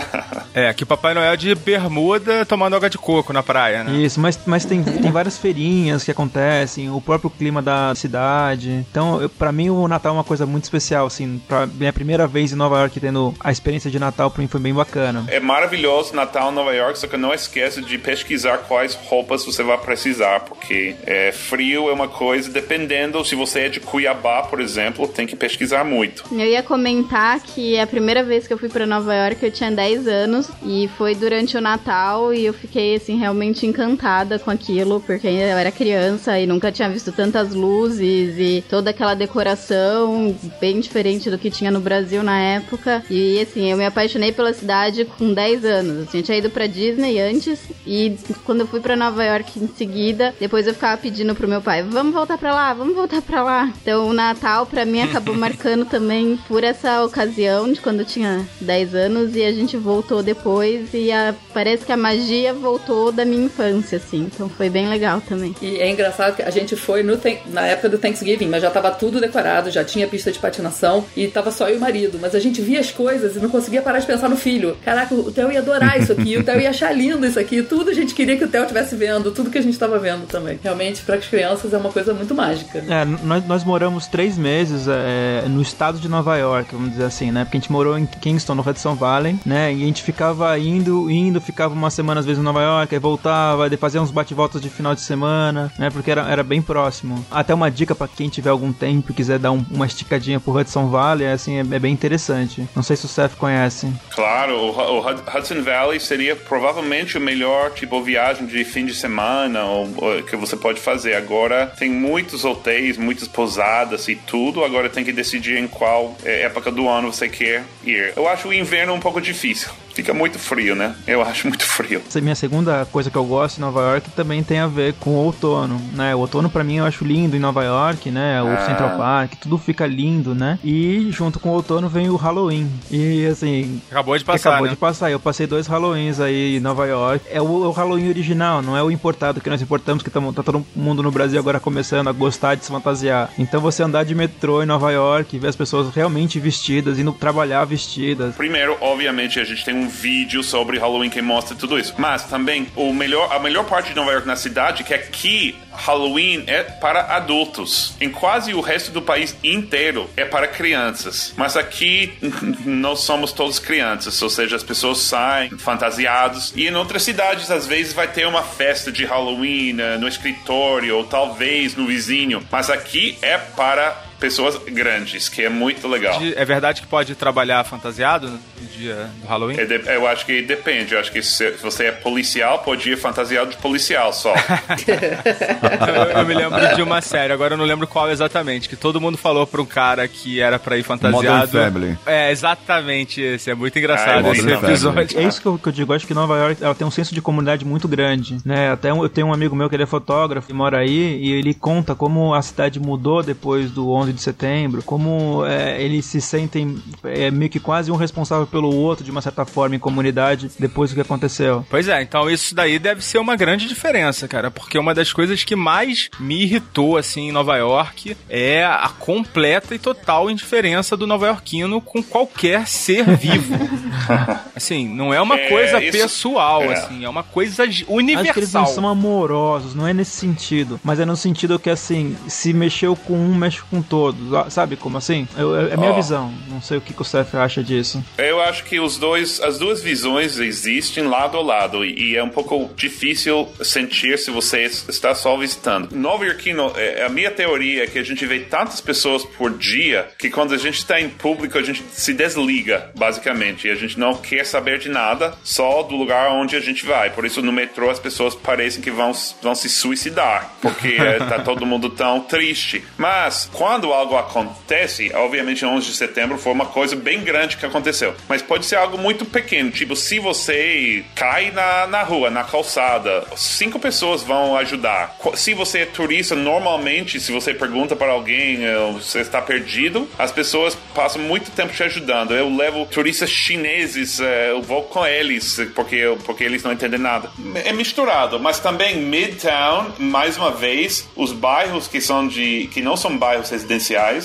É, que o Papai Noel de bermuda tomando água de coco na praia, né? Isso, mas, mas tem, tem várias feirinhas que acontecem, o próprio clima da cidade. Então, eu, pra mim, o Natal é uma coisa muito especial, assim. Pra minha primeira vez em Nova York tendo a experiência de Natal, pra mim foi bem bacana. É maravilhoso Natal em Nova York, só que não esqueça de pesquisar quais roupas você vai precisar, porque é, frio é uma coisa, dependendo, se você é de Cuiabá, por exemplo, tem que pesquisar muito. Eu ia comentar que a primeira vez que eu fui pra Nova York eu tinha 10 anos e foi durante o Natal e eu fiquei assim realmente encantada com aquilo, porque eu era criança e nunca tinha visto tantas luzes e toda aquela decoração bem diferente do que tinha no Brasil na época. E assim, eu me apaixonei pela cidade com 10 anos. Assim, eu tinha ido pra Disney antes e quando eu fui pra Nova York em seguida, depois eu ficava pedindo pro meu pai: "Vamos voltar pra lá, vamos voltar pra lá". Então, o Natal pra mim acabou marcando também por essa ocasião de quando eu tinha 10 anos e a gente voltou depois e a- parece que a magia voltou da minha infância assim. Então, foi bem legal também. E é engraçado que a gente foi no na época do Thanksgiving, mas já tava tudo decorado, já tinha pista de patinação e tava só eu e o marido. Mas a gente via as coisas e não conseguia parar de pensar no filho. Caraca, o Theo ia adorar isso aqui, o Theo ia achar lindo isso aqui. Tudo a gente queria que o Theo estivesse vendo, tudo que a gente tava vendo também. Realmente, para as crianças é uma coisa muito mágica. É, nós, nós moramos três meses é, é, no estado de Nova York, vamos dizer assim, né? Porque a gente morou em Kingston, no Hudson Valley, né? E a gente ficava indo, indo, ficava uma semana às vezes em Nova York, aí voltava, aí fazia uns bate-voltas de final de semana, né? Porque era, era bem próximo. Até uma dica para quem tiver algum tempo e quiser dar um, uma esticadinha pro Hudson Valley, é, assim, é, é, bem interessante. Não sei se o Seth conhece. Claro, o, o Hudson Valley seria provavelmente o melhor tipo viagem de fim de semana ou, ou, que você pode fazer. Agora tem muitos hotéis, muitas pousadas e tudo. Agora tem que decidir em qual é, época do ano você quer ir. Eu acho o inverno um pouco difícil. Fica muito frio, né? Eu acho muito frio. Essa é minha segunda coisa que eu gosto em Nova York também tem a ver com o outono, né? O outono para mim eu acho lindo em Nova York, né? O ah. Central Park, tudo fica lindo, né? E junto com o outono vem o Halloween. E assim, acabou de passar, acabou né? de passar. Eu passei dois Halloweens aí em Nova York. É o, é o Halloween original, não é o importado que nós importamos que tamo, tá todo mundo no Brasil agora começando a gostar de se fantasiar. Então você andar de metrô em Nova York, ver as pessoas realmente vestidas, indo trabalhar vestidas. Primeiro, obviamente, a gente tem um vídeo sobre Halloween que mostra tudo isso. Mas também o melhor, a melhor parte de Nova York na cidade que aqui Halloween é para adultos. Em quase o resto do país inteiro é para crianças. Mas aqui nós somos todos crianças, ou seja, as pessoas saem fantasiados. E em outras cidades, às vezes, vai ter uma festa de Halloween né, no escritório, ou talvez no vizinho. Mas aqui é para pessoas grandes, que é muito legal. É verdade que pode trabalhar fantasiado no dia do Halloween? É eu acho que depende. Eu acho que se você é policial, pode ir fantasiado de policial só. eu, eu, me lembro de uma série, agora eu não lembro qual exatamente, que todo mundo falou pra um cara que era pra ir fantasiado. Modern Family. É, exatamente esse. É muito engraçado ah, esse episódio. É isso que eu, que eu, digo. Acho que Nova York ela tem um senso de comunidade muito grande, né? Até um, eu tenho um amigo meu que ele é fotógrafo e mora aí e ele conta como a cidade mudou depois do 11 11 de setembro, como é, eles se sentem é, meio que quase um responsável pelo outro, de uma certa forma, em comunidade, depois do que aconteceu. Pois é, então isso daí deve ser uma grande diferença, cara, porque uma das coisas que mais me irritou, assim, em Nova York é a completa e total indiferença do nova-iorquino com qualquer ser vivo. assim, não é uma é, coisa isso... pessoal, é. assim, é uma coisa universal. Acho que eles não são amorosos, não é nesse sentido, mas é no sentido que, assim, se mexeu com um, mexe com todo todos, sabe como assim? Eu, é, é minha oh. visão. Não sei o que, o Seth acha disso. Eu acho que os dois, as duas visões existem lado a lado e é um pouco difícil sentir se você está só visitando. Nova Yorkino, é, a minha teoria é que a gente vê tantas pessoas por dia que quando a gente está em público a gente se desliga, basicamente, e a gente não quer saber de nada, só do lugar onde a gente vai. Por isso no metrô as pessoas parecem que vão, vão se suicidar, porque está todo mundo tão triste. Mas quando quando algo acontece, obviamente 11 de setembro foi uma coisa bem grande que aconteceu, mas pode ser algo muito pequeno, tipo se você cai na, na rua, na calçada, cinco pessoas vão ajudar. Se você é turista, normalmente, se você pergunta para alguém, eh, você está perdido, as pessoas passam muito tempo te ajudando. Eu levo turistas chineses, eh, eu vou com eles, porque, porque eles não entendem nada. É misturado, mas também Midtown, mais uma vez, os bairros que são de que não são bairros residenciais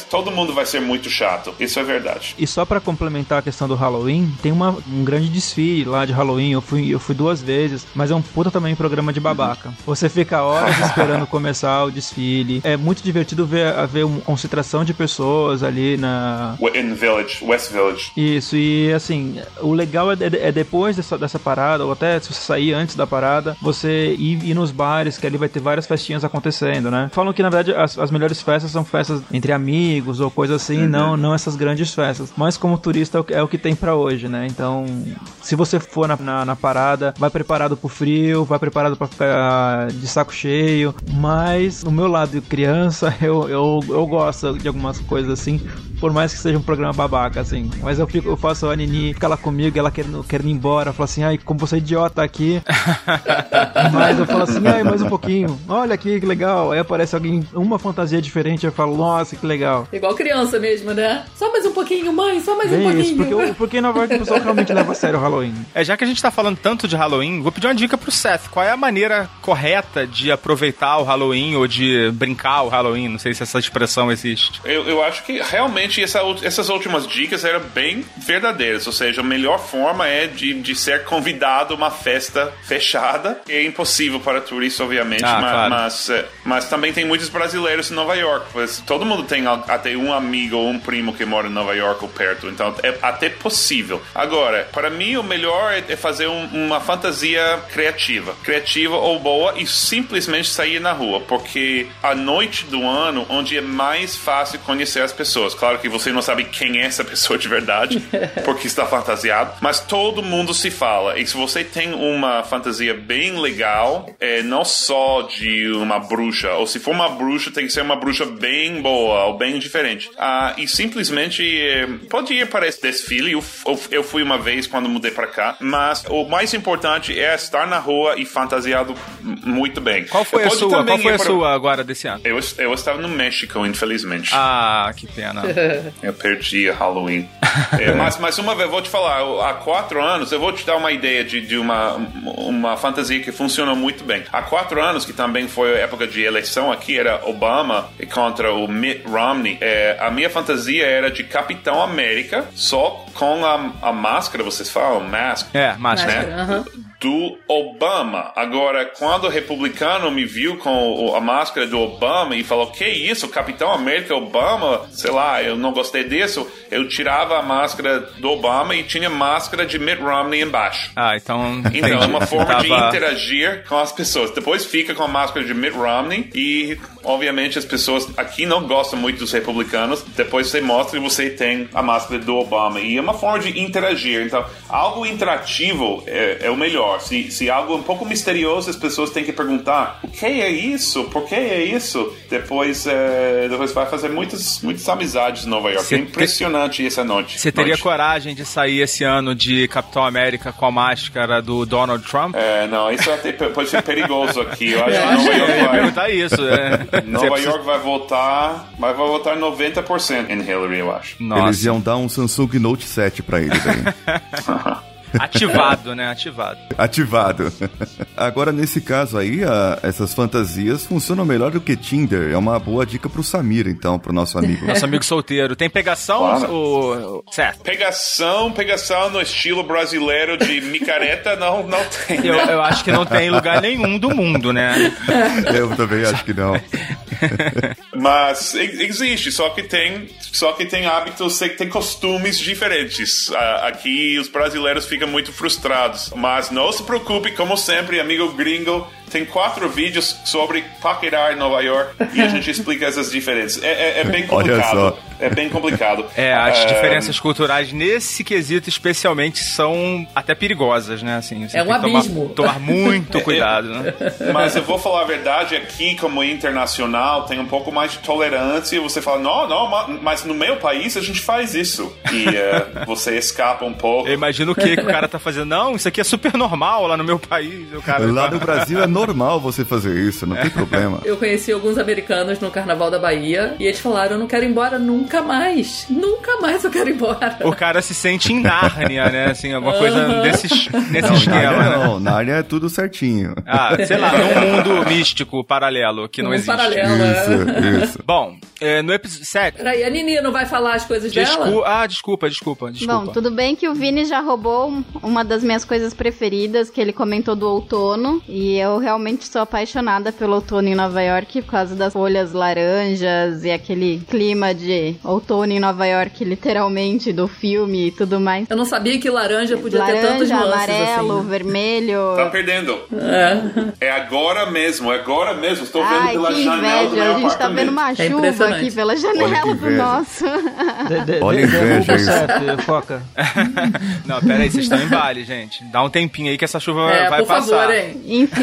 todo mundo vai ser muito chato. Isso é verdade. E só para complementar a questão do Halloween, tem uma, um grande desfile lá de Halloween. Eu fui, eu fui duas vezes, mas é um puta também programa de babaca. Você fica horas esperando começar o desfile. É muito divertido ver, ver uma concentração de pessoas ali na. In Village, West Village. Isso, e assim, o legal é, é depois dessa, dessa parada, ou até se você sair antes da parada, você ir, ir nos bares, que ali vai ter várias festinhas acontecendo, né? Falam que na verdade as, as melhores festas são festas entre amigos ou coisa assim, uhum. não, não essas grandes festas. Mas como turista é o, é que tem para hoje, né? Então, se você for na, na, na, parada, vai preparado pro frio, vai preparado para ficar de saco cheio. Mas no meu lado de criança, eu, eu, eu gosto de algumas coisas assim, por mais que seja um programa babaca, assim. Mas eu fico, eu faço a Nini ficar lá comigo, ela querendo, querendo ir embora, fala assim, ai, como você é idiota aqui. mas eu falo assim, ai, mais um pouquinho. Olha aqui que legal. Aí aparece alguém, uma fantasia diferente, eu falo, nossa que legal. Igual criança mesmo, né? Só mais um pouquinho, mãe, só mais um pouquinho. porque, porque na verdade o pessoal realmente leva a sério o Halloween. É, já que a gente tá falando tanto de Halloween, vou pedir uma dica pro Seth. Qual é a maneira correta de aproveitar o Halloween ou de brincar o Halloween? Não sei se essa expressão existe. Eu, eu acho que realmente realmente essa, essas últimas dicas eram bem verdadeiras. Ou seja, a melhor forma é de, de ser convidado a uma festa fechada. É impossível para turistas, obviamente, Ah, mas, claro. mas, eh, mas também tem muitos brasileiros em Nova York. Pois Todo mundo tem até um amigo ou um primo que mora em Nova York ou perto. Então é até possível. Agora, para mim, o melhor é é fazer um- uma fantasia criativa. Criativa ou boa e simplesmente sair na rua. Porque a noite do ano, onde é mais fácil conhecer as pessoas. Claro que você não sabe quem é essa pessoa de verdade, porque está fantasiado. Mas todo mundo se fala. E se você tem uma fantasia bem legal, é, não só de uma bruxa, ou se for uma bruxa, tem que ser uma bruxa bem boa ou bem diferente. Ah, e simplesmente é, pode ir para esse desfile. Eu, eu, fui uma vez quando mudei para cá, mas o mais importante é estar na rua e fantasiado muito bem. Qual foi Eu a sua? Qual foi a para- sua agora desse ano? Eu, eu estava no México, infelizmente. Ah, que pena. Eu perdi a Halloween. É, mas, mas uma vez, eu vou te falar, há quatro anos, eu vou te dar uma ideia de, de uma, uma fantasia que funcionou muito bem. Há quatro anos, que também foi a época de eleição aqui, era Obama contra o Mitt Romney. É, a minha fantasia era de Capitão América, só com a, a máscara, vocês falam? Mask. É, mas né? Máscara, aham. Do Obama. Agora, quando o republicano me viu com a máscara do Obama e falou: Que isso, Capitão América Obama? Sei lá, eu não gostei disso. Eu tirava a máscara do Obama e tinha máscara de Mitt Romney embaixo. Ah, então. Então, é uma forma de Tava- interagir com as pessoas. Depois fica com a máscara de Mitt Romney e, obviamente, as pessoas aqui não gostam muito dos republicanos. Depois você mostra e você tem a máscara do Obama. E é uma forma de interagir. Então, algo interativo é, é o melhor. Se, se algo um pouco misterioso, as pessoas têm que perguntar: o que é isso? Por que é isso? Depois, é, depois vai fazer muitas, muitas amizades em Nova York. Você é te- impressionante essa noite. Você teria noite. coragem de sair esse ano de Capitão América com a máscara do Donald Trump? É, não, isso até pode ser perigoso aqui. Eu acho Eu que Nova que York vai. perguntar isso. É. Nova precisa- York vai votar, mas vai votar 90% em Hillary, eu acho. Nossa. Eles iam dar um Samsung Note 7 pra ele. Ativado, né? Ativado. Ativado. Agora, nesse caso aí, a- essas fantasias funcionam melhor do que Tinder. É uma boa dica pro Samir, então, pro nosso amigo. Nosso amigo solteiro. Tem pegação? Claro. Certo. Pegação, pegação no estilo brasileiro de micareta, não, não tem. Eu, eu acho que não tem lugar nenhum do mundo, né? Eu também acho que não. Mas existe, só que tem, só que tem hábitos, tem costumes diferentes. Aqui os brasileiros ficam muito frustrados. Mas não se preocupe, como sempre, amigo gringo, tem quatro vídeos sobre paquerar em Nova York e a gente explica essas diferenças. É, é- é bem Olha complicado. só. É bem complicado. É, as Ah, diferenças culturais nesse quesito especialmente são até perigosas, né? Assim, você É um tem que tomar- abismo. Tomar, muito cuidado, né? Mas eu vou falar a verdade, aqui como internacional tem um pouco mais de tolerância e você fala, não, não, ma- mas no meu país a gente faz isso. E eh, você escapa um pouco. Eu imagino o que que o cara tá fazendo. Não, isso aqui é super normal lá no meu país. O cara Lá tá- no Brasil é normal você fazer isso, não tem problema. Eu conheci alguns americanos no Carnaval da Bahia e eles falaram: eu não quero ir embora nunca mais. Nunca mais eu quero ir embora. O cara se sente em Nárnia, né? Assim, alguma coisa desses, nesse Não, esquema, na área né? não, na área é tudo certinho. Ah, sei lá, num mundo místico paralelo que não Um existe. paralelo, é. Isso, isso. Bom, é, no episódio 7. Peraí, a Nini não vai falar as coisas dela? Descu ah, desculpa, desculpa, desculpa. Bom, tudo bem que o Vini já roubou um- uma das minhas coisas preferidas, que ele comentou do outono. E eu realmente sou apaixonada pelo outono em Nova York por causa das folhas laranjas e aquele clima de outono em Nova York, literalmente, do filme e tudo mais. Eu não sabia que laranja podia ter tantas Laranja, nuances amarelo, assim. vermelho. Tá perdendo. É. agora mesmo, é agora mesmo. Estou vendo Ai, pela que janela do inveja. meu A gente tá vendo uma É chuva impressionante. aqui pela janela do nosso. De, de, Olha de- inveja isso. foca. Não, pera aí, vocês estão em Bali, gente. Dá um tempinho aí que essa chuva É, vai por passar. favor, hein? Enfim.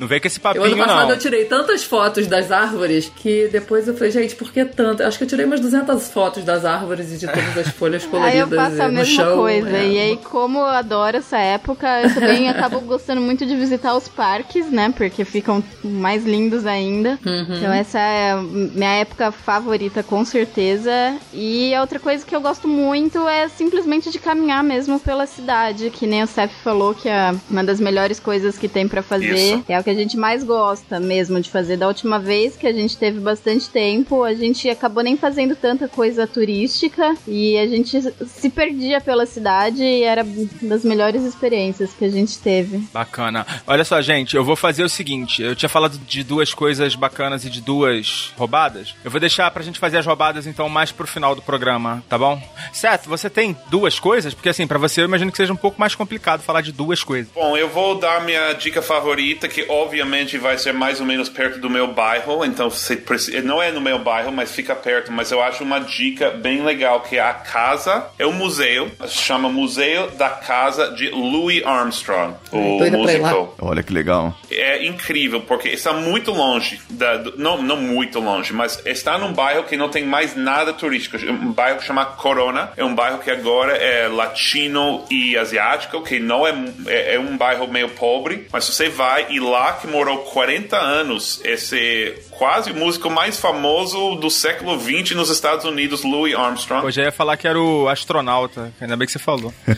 Não vem com esse Eu, papinho, ano passado não. eu tirei tantas fotos das árvores que depois eu falei, gente, por que tanto? Acho que eu tirei umas 200 fotos das árvores e de todas as folhas coloridas Aí eu faço a no mesma chão. coisa. é. E aí, como eu adoro essa época, eu também acabo gostando muito de visitar os parques, né? Porque ficam mais lindos ainda. Uhum. Então essa é a minha época favorita, com certeza. E a outra coisa que eu gosto muito é simplesmente de caminhar mesmo pela cidade. Que nem o Seth falou que é uma das melhores coisas que tem pra fazer. Isso. É o que que a gente mais gosta mesmo de fazer. Da última vez que a gente teve bastante tempo, a gente acabou nem fazendo tanta coisa turística e a gente se perdia pela cidade e era das melhores experiências que a gente teve. Bacana. Olha só, gente, eu vou fazer o seguinte: eu tinha falado de duas coisas bacanas e de duas roubadas. Eu vou deixar pra gente fazer as roubadas então mais pro final do programa, tá bom? Seth, você tem duas coisas? Porque assim, para você eu imagino que seja um pouco mais complicado falar de duas coisas. Bom, eu vou dar minha dica favorita, que obviamente vai ser mais ou menos perto do meu bairro. Então, você precisa, não é no meu bairro, mas fica perto. Mas eu acho uma dica bem legal, que é a casa, é um museu, se chama Museu da Casa de Louis Armstrong, o músico. Olha que legal. É incrível, porque está muito longe, da, do- não, não muito longe, mas está num bairro que não tem mais nada turístico. Um bairro que chama Corona. É um bairro que agora é latino e asiático, que não é, é, é um bairro meio pobre, mas você vai e lá que morou 40 anos, esse quase músico mais famoso do século 20 nos Estados Unidos, Louis Armstrong. Hoje eu ia falar que era o astronauta, ainda bem que você falou.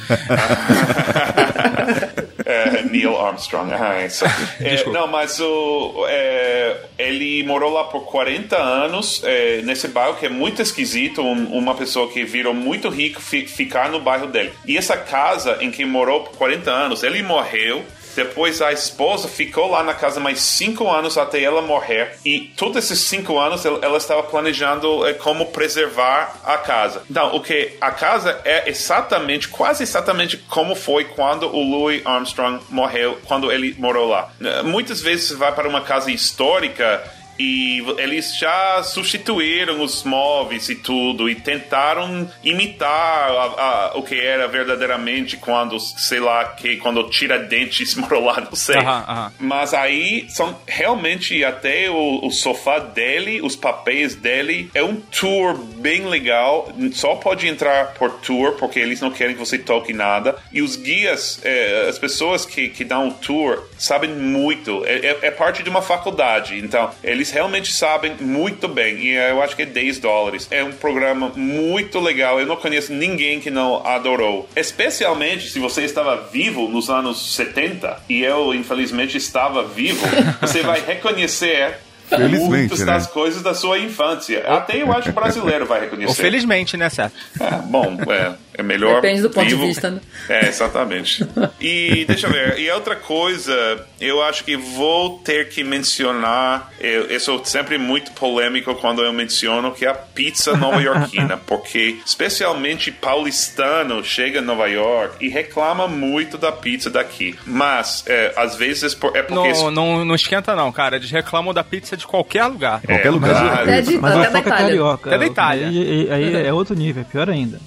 É, Neil Armstrong. Ah, isso. É, não, mas o, é, ele morou lá por 40 anos, é, nesse bairro que é muito esquisito, um- uma pessoa que virou muito rico fi- ficar no bairro dele. E essa casa em que morou por 40 anos, ele morreu. Depois a esposa ficou lá na casa mais cinco anos até ela morrer. E todos esses cinco anos ela, estava planejando eh, como preservar a casa. Então, o que a casa é exatamente, quase exatamente como foi quando o Louis Armstrong morreu, quando ele morou lá. Eh, Muitas vezes você vai para uma casa histórica e eles já substituíram os móveis e tudo e tentaram imitar a- a- o que era verdadeiramente quando, sei lá, que quando o Tiradentes morou lá, não sei. Aham, aham. Mas aí são realmente até o, o sofá dele, os papéis dele, é um tour bem legal. Só pode entrar por tour, porque eles não querem que você toque nada. E os guias, é, as pessoas que, que dão o tour, sabem muito. É, é- é parte de uma faculdade. Então, eles realmente sabem muito bem. E eu acho que é 10 dólares. É um programa muito legal. Eu não conheço ninguém que não adorou. Especialmente se você estava vivo nos anos 70 e eu, infelizmente, estava vivo, você vai reconhecer. Felizmente, muitas né? das coisas da sua infância. Até eu acho que brasileiro vai Ou reconhecer. felizmente, né, Seth? É, bom, é, é melhor. Depende do ponto de vivo. vista, né? É, exatamente. E deixa eu ver. E outra coisa, eu acho que vou ter que mencionar. Eu, eu sou sempre muito polêmico quando eu menciono que é a pizza nova-iorquina, porque especialmente paulistano chega a Nova York e reclama muito da pizza daqui. Mas é, às vezes por- é porque Não, não, não esquenta não, cara. Eles reclamam da pizza de qualquer lugar. Qualquer É, lugar. mas- Até, de, Mas até o da é Itália. carioca. Até da Itália. Aí, aí é outro nível, é pior ainda.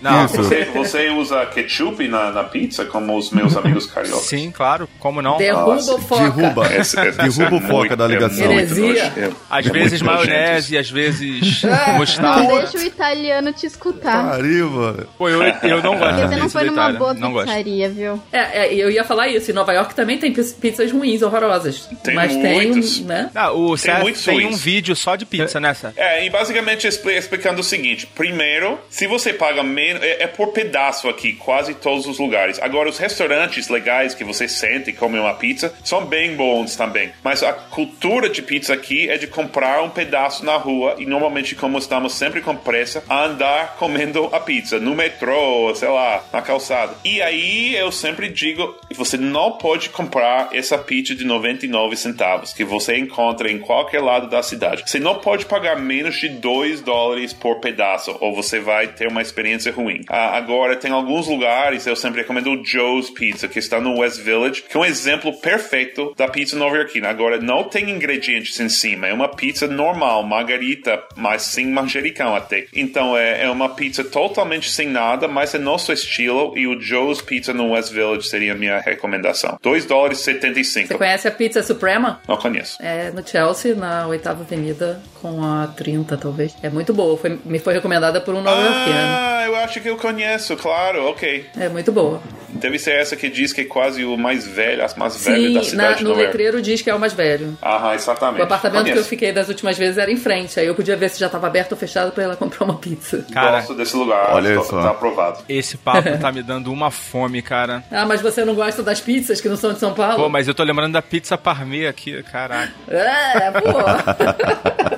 Não. Você, você usa ketchup na, na pizza, como os meus amigos cariocas? sim, claro, como não? Derruba Nossa, o foca. Derruba. Esse- esse- esse Derruba é o foca muito- da é ligação. Heresia. nojento. Às É vezes maionese, às vezes Não mostarda. deixa o italiano te escutar. Pariu, mano. Pô, eu, eu não gosto Porque você não foi numa boa Não pizzaria, viu? É, é, eu ia falar isso. Em Nova York também tem pizzas ruins, horrorosas. Tem mas muitos. tem, né? Ah, o Seth muitos tem um vídeo só de pizza, né, Seth? É, e basicamente expli- explicando o seguinte: primeiro, se você paga menos, é, é por pedaço aqui, quase todos os lugares. Agora, os restaurantes legais que você sente e come uma pizza são bem bons também. Mas a cultura de pizza aqui é de comprar um pedaço na rua e normalmente, como estamos sempre com pressa, andar comendo a pizza no metrô, sei lá, na calçada. E aí eu sempre digo: você não pode comprar essa pizza de 99 centavos que você encontra em qualquer lado da cidade. Você não pode pagar menos de 2 dólares por pedaço, ou você vai ter uma experiência ruim. Ah, agora, tem alguns lugares, eu sempre recomendo o Joe's Pizza, que está no West Village, que é um exemplo perfeito da pizza nova-iorquina. Agora, não tem ingredientes em cima, é uma pizza normal, margarita, mas sem manjericão até. Então, é, é uma pizza totalmente sem nada, mas é nosso estilo, e o Joe's Pizza no West Village seria a minha recomendação. 2 dólares e Você 75. conhece a Pizza Suprema? Não conheço. É no Chelsea, na oitava avenida, com a 30, talvez. É muito boa. Foi, me foi recomendada por um nova-iorquino. Ah, eu acho que eu conheço, claro, ok. É muito boa. Deve ser essa que diz que é quase o mais velho, as mais Sim, velhas da cidade de no Nova letreiro diz que é o mais velho. Aham, exatamente. O apartamento que eu Conheço. fiquei das últimas vezes era em frente. Aí eu podia ver se já tava aberto ou fechado pra ela comprar uma pizza. Cara, Gosto desse lugar, Olha tô- só. tá aprovado. esse papo tá me dando uma fome, cara. Ah, mas você não gosta das pizzas que não são de São Paulo? Pô, mas eu tô lembrando da pizza parmê aqui, caraca. É, pô.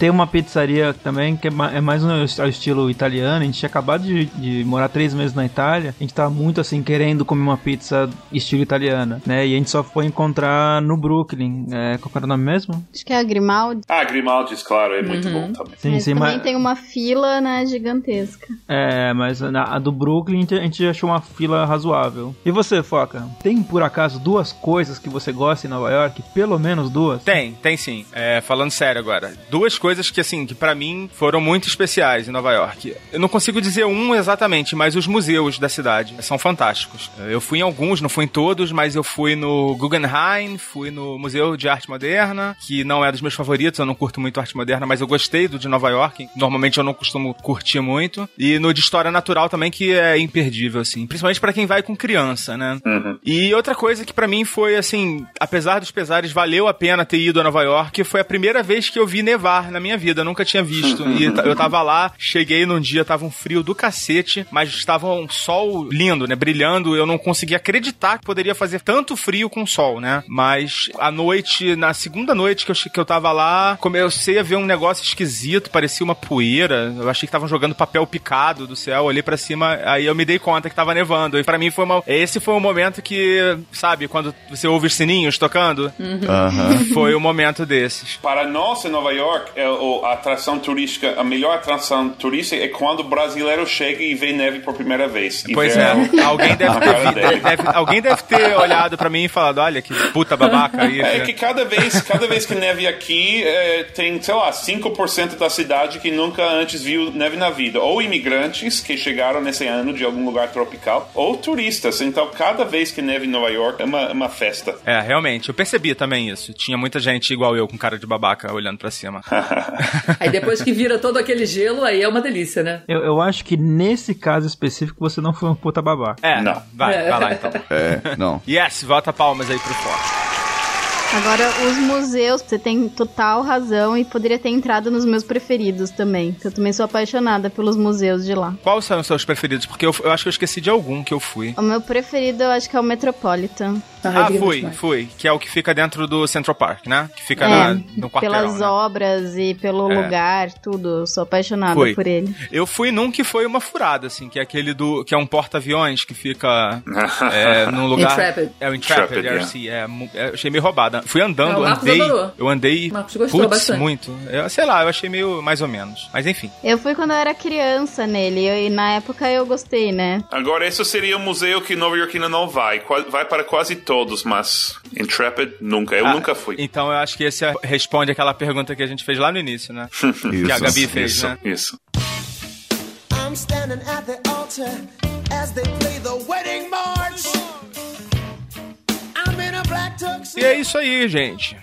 Tem uma pizzaria também que é é mais ao estilo italiano. A gente tinha acabado de, de morar três meses na Itália. A gente tava muito assim querendo comer uma pizza estilo italiana, né? E a gente só foi encontrar no Brooklyn. É, qual era o nome mesmo? Acho que é a Grimaldi. Ah, Grimaldi's, claro, é muito Uhum. bom também. Sim, mas sim, também mas, tem uma fila, né, gigantesca. é, mas na, a do Brooklyn a gente, a gente achou uma fila razoável. E você, Foca? Tem por acaso duas coisas que você gosta em Nova York? Pelo menos duas? Tem, tem sim. É, falando sério agora. Duas coisas que, assim, que para mim foram muito especiais em Nova York. Eu não consigo dizer um exatamente, mas os museus da cidade são fantásticos. Eu fui em alguns, não fui em todos, mas eu fui no Guggenheim, fui no Museu de Arte Moderna, que não é dos meus favoritos, eu não curto muito arte moderna, mas eu gostei do de Nova York. Normalmente eu não costumo curtir muito. E no de História Natural também, que é imperdível, assim. Principalmente para quem vai com criança, né? E outra coisa que pra mim foi assim, apesar dos pesares, valeu a pena ter ido a Nova York, foi a primeira vez que eu vi nevar na minha vida, eu nunca tinha visto. E eu tava lá, cheguei num dia, tava um frio do cacete, mas estava um sol lindo, né, brilhando, eu não conseguia acreditar que poderia fazer tanto frio com sol, né? Mas à noite, na segunda noite que eu, que eu tava lá, comecei a ver um negócio esquisito, parecia uma poeira, eu achei que estavam jogando papel picado do céu, olhei pra cima, aí eu me dei conta que tava nevando. E pra mim foi uma, esse foi o momento que, sabe, quando você ouve os sininhos tocando, Aham. foi o momento desses. Para nós, em Nova York, é o- a atração turística, a melhor atração turística é quando o brasileiro chega e vê neve por primeira vez. Pois é, a- alguém deve ter, deve- alguém deve ter olhado pra mim e falado, olha que puta babaca aí. É que cada vez, cada vez que neve aqui, é, tem, sei lá, 5% da cidade que nunca antes viu neve na vida. Ou imigrantes que chegaram nesse ano de algum lugar tropical, ou turistas. Então, cada vez que neve em Nova York é uma, é uma festa. É, realmente, eu percebi também isso. Tinha muita gente igual eu, com cara de babaca, olhando pra cima. Aí depois que vira todo aquele gelo, aí é uma delícia, né? Eu, eu acho que nesse caso específico você não foi um puta babaca. É, Não. vai, vai lá então. É, não. Yes, volta palmas aí pro forte. Agora, os museus, você tem total razão e poderia ter entrado nos meus preferidos também. Eu também sou apaixonada pelos museus de lá. Quais são os seus preferidos? Porque eu, eu acho que eu esqueci de algum que eu fui. O meu preferido eu acho que é o Metropolitan. Ah, fui, fui. Que é o que fica dentro do Central Park, né? Que fica É, na, no quarteirão, pelas né? obras e pelo É. lugar, tudo. Eu sou apaixonada Fui. por ele. Eu fui num que foi uma furada, assim, que é aquele do. que é um porta-aviões que fica é, num lugar. Intrepid. É o Intrepid, Intrepid, RC. É, mu- é, achei meio roubada. Fui andando, Marcos andei. adorou. Eu andei. Marcos gostou putz, bastante. muito. Eu, sei lá, eu achei meio mais ou menos. Mas enfim. Eu fui quando eu era criança nele e na época eu gostei, né? Agora, esse seria um museu que Nova Yorkina não vai. Vai para quase todos, mas Intrepid nunca. Eu Ah, nunca fui. Então eu acho que esse responde aquela pergunta que a gente fez lá no início, né? que a Isso. Gabi fez, Isso, né? isso. I'm standing at the altar as they play the wedding march. I'm in a black tuxedo. E é isso aí, gente.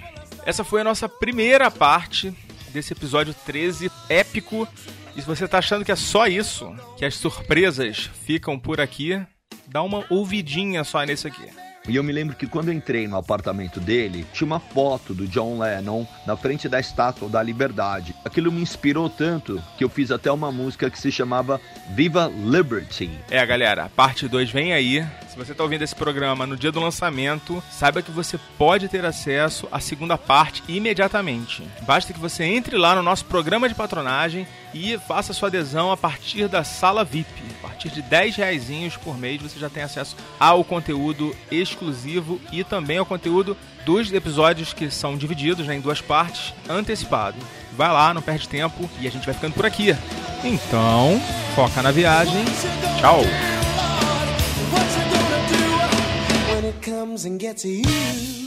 Essa foi a nossa primeira parte desse episódio 13 épico. E se você tá achando que é só isso, que as surpresas ficam por aqui, dá uma ouvidinha só nesse aqui. E eu me lembro que quando eu entrei no apartamento dele, tinha uma foto do John Lennon na frente da estátua da Liberdade. Aquilo me inspirou tanto que eu fiz até uma música que se chamava Viva Liberty. É, galera, a parte 2 vem aí. Se você tá ouvindo esse programa no dia do lançamento, saiba que você pode ter acesso à segunda parte imediatamente. Basta que você entre lá no nosso programa de patronagem e faça sua adesão a partir da sala VIP. A partir de 10 reaisinhos por mês você já tem acesso ao conteúdo exclusivo e também ao conteúdo dos episódios que são divididos né, em duas partes, antecipado. Vai lá, não perde tempo e a gente vai ficando por aqui. Então, foca na viagem. Tchau! Comes and gets you?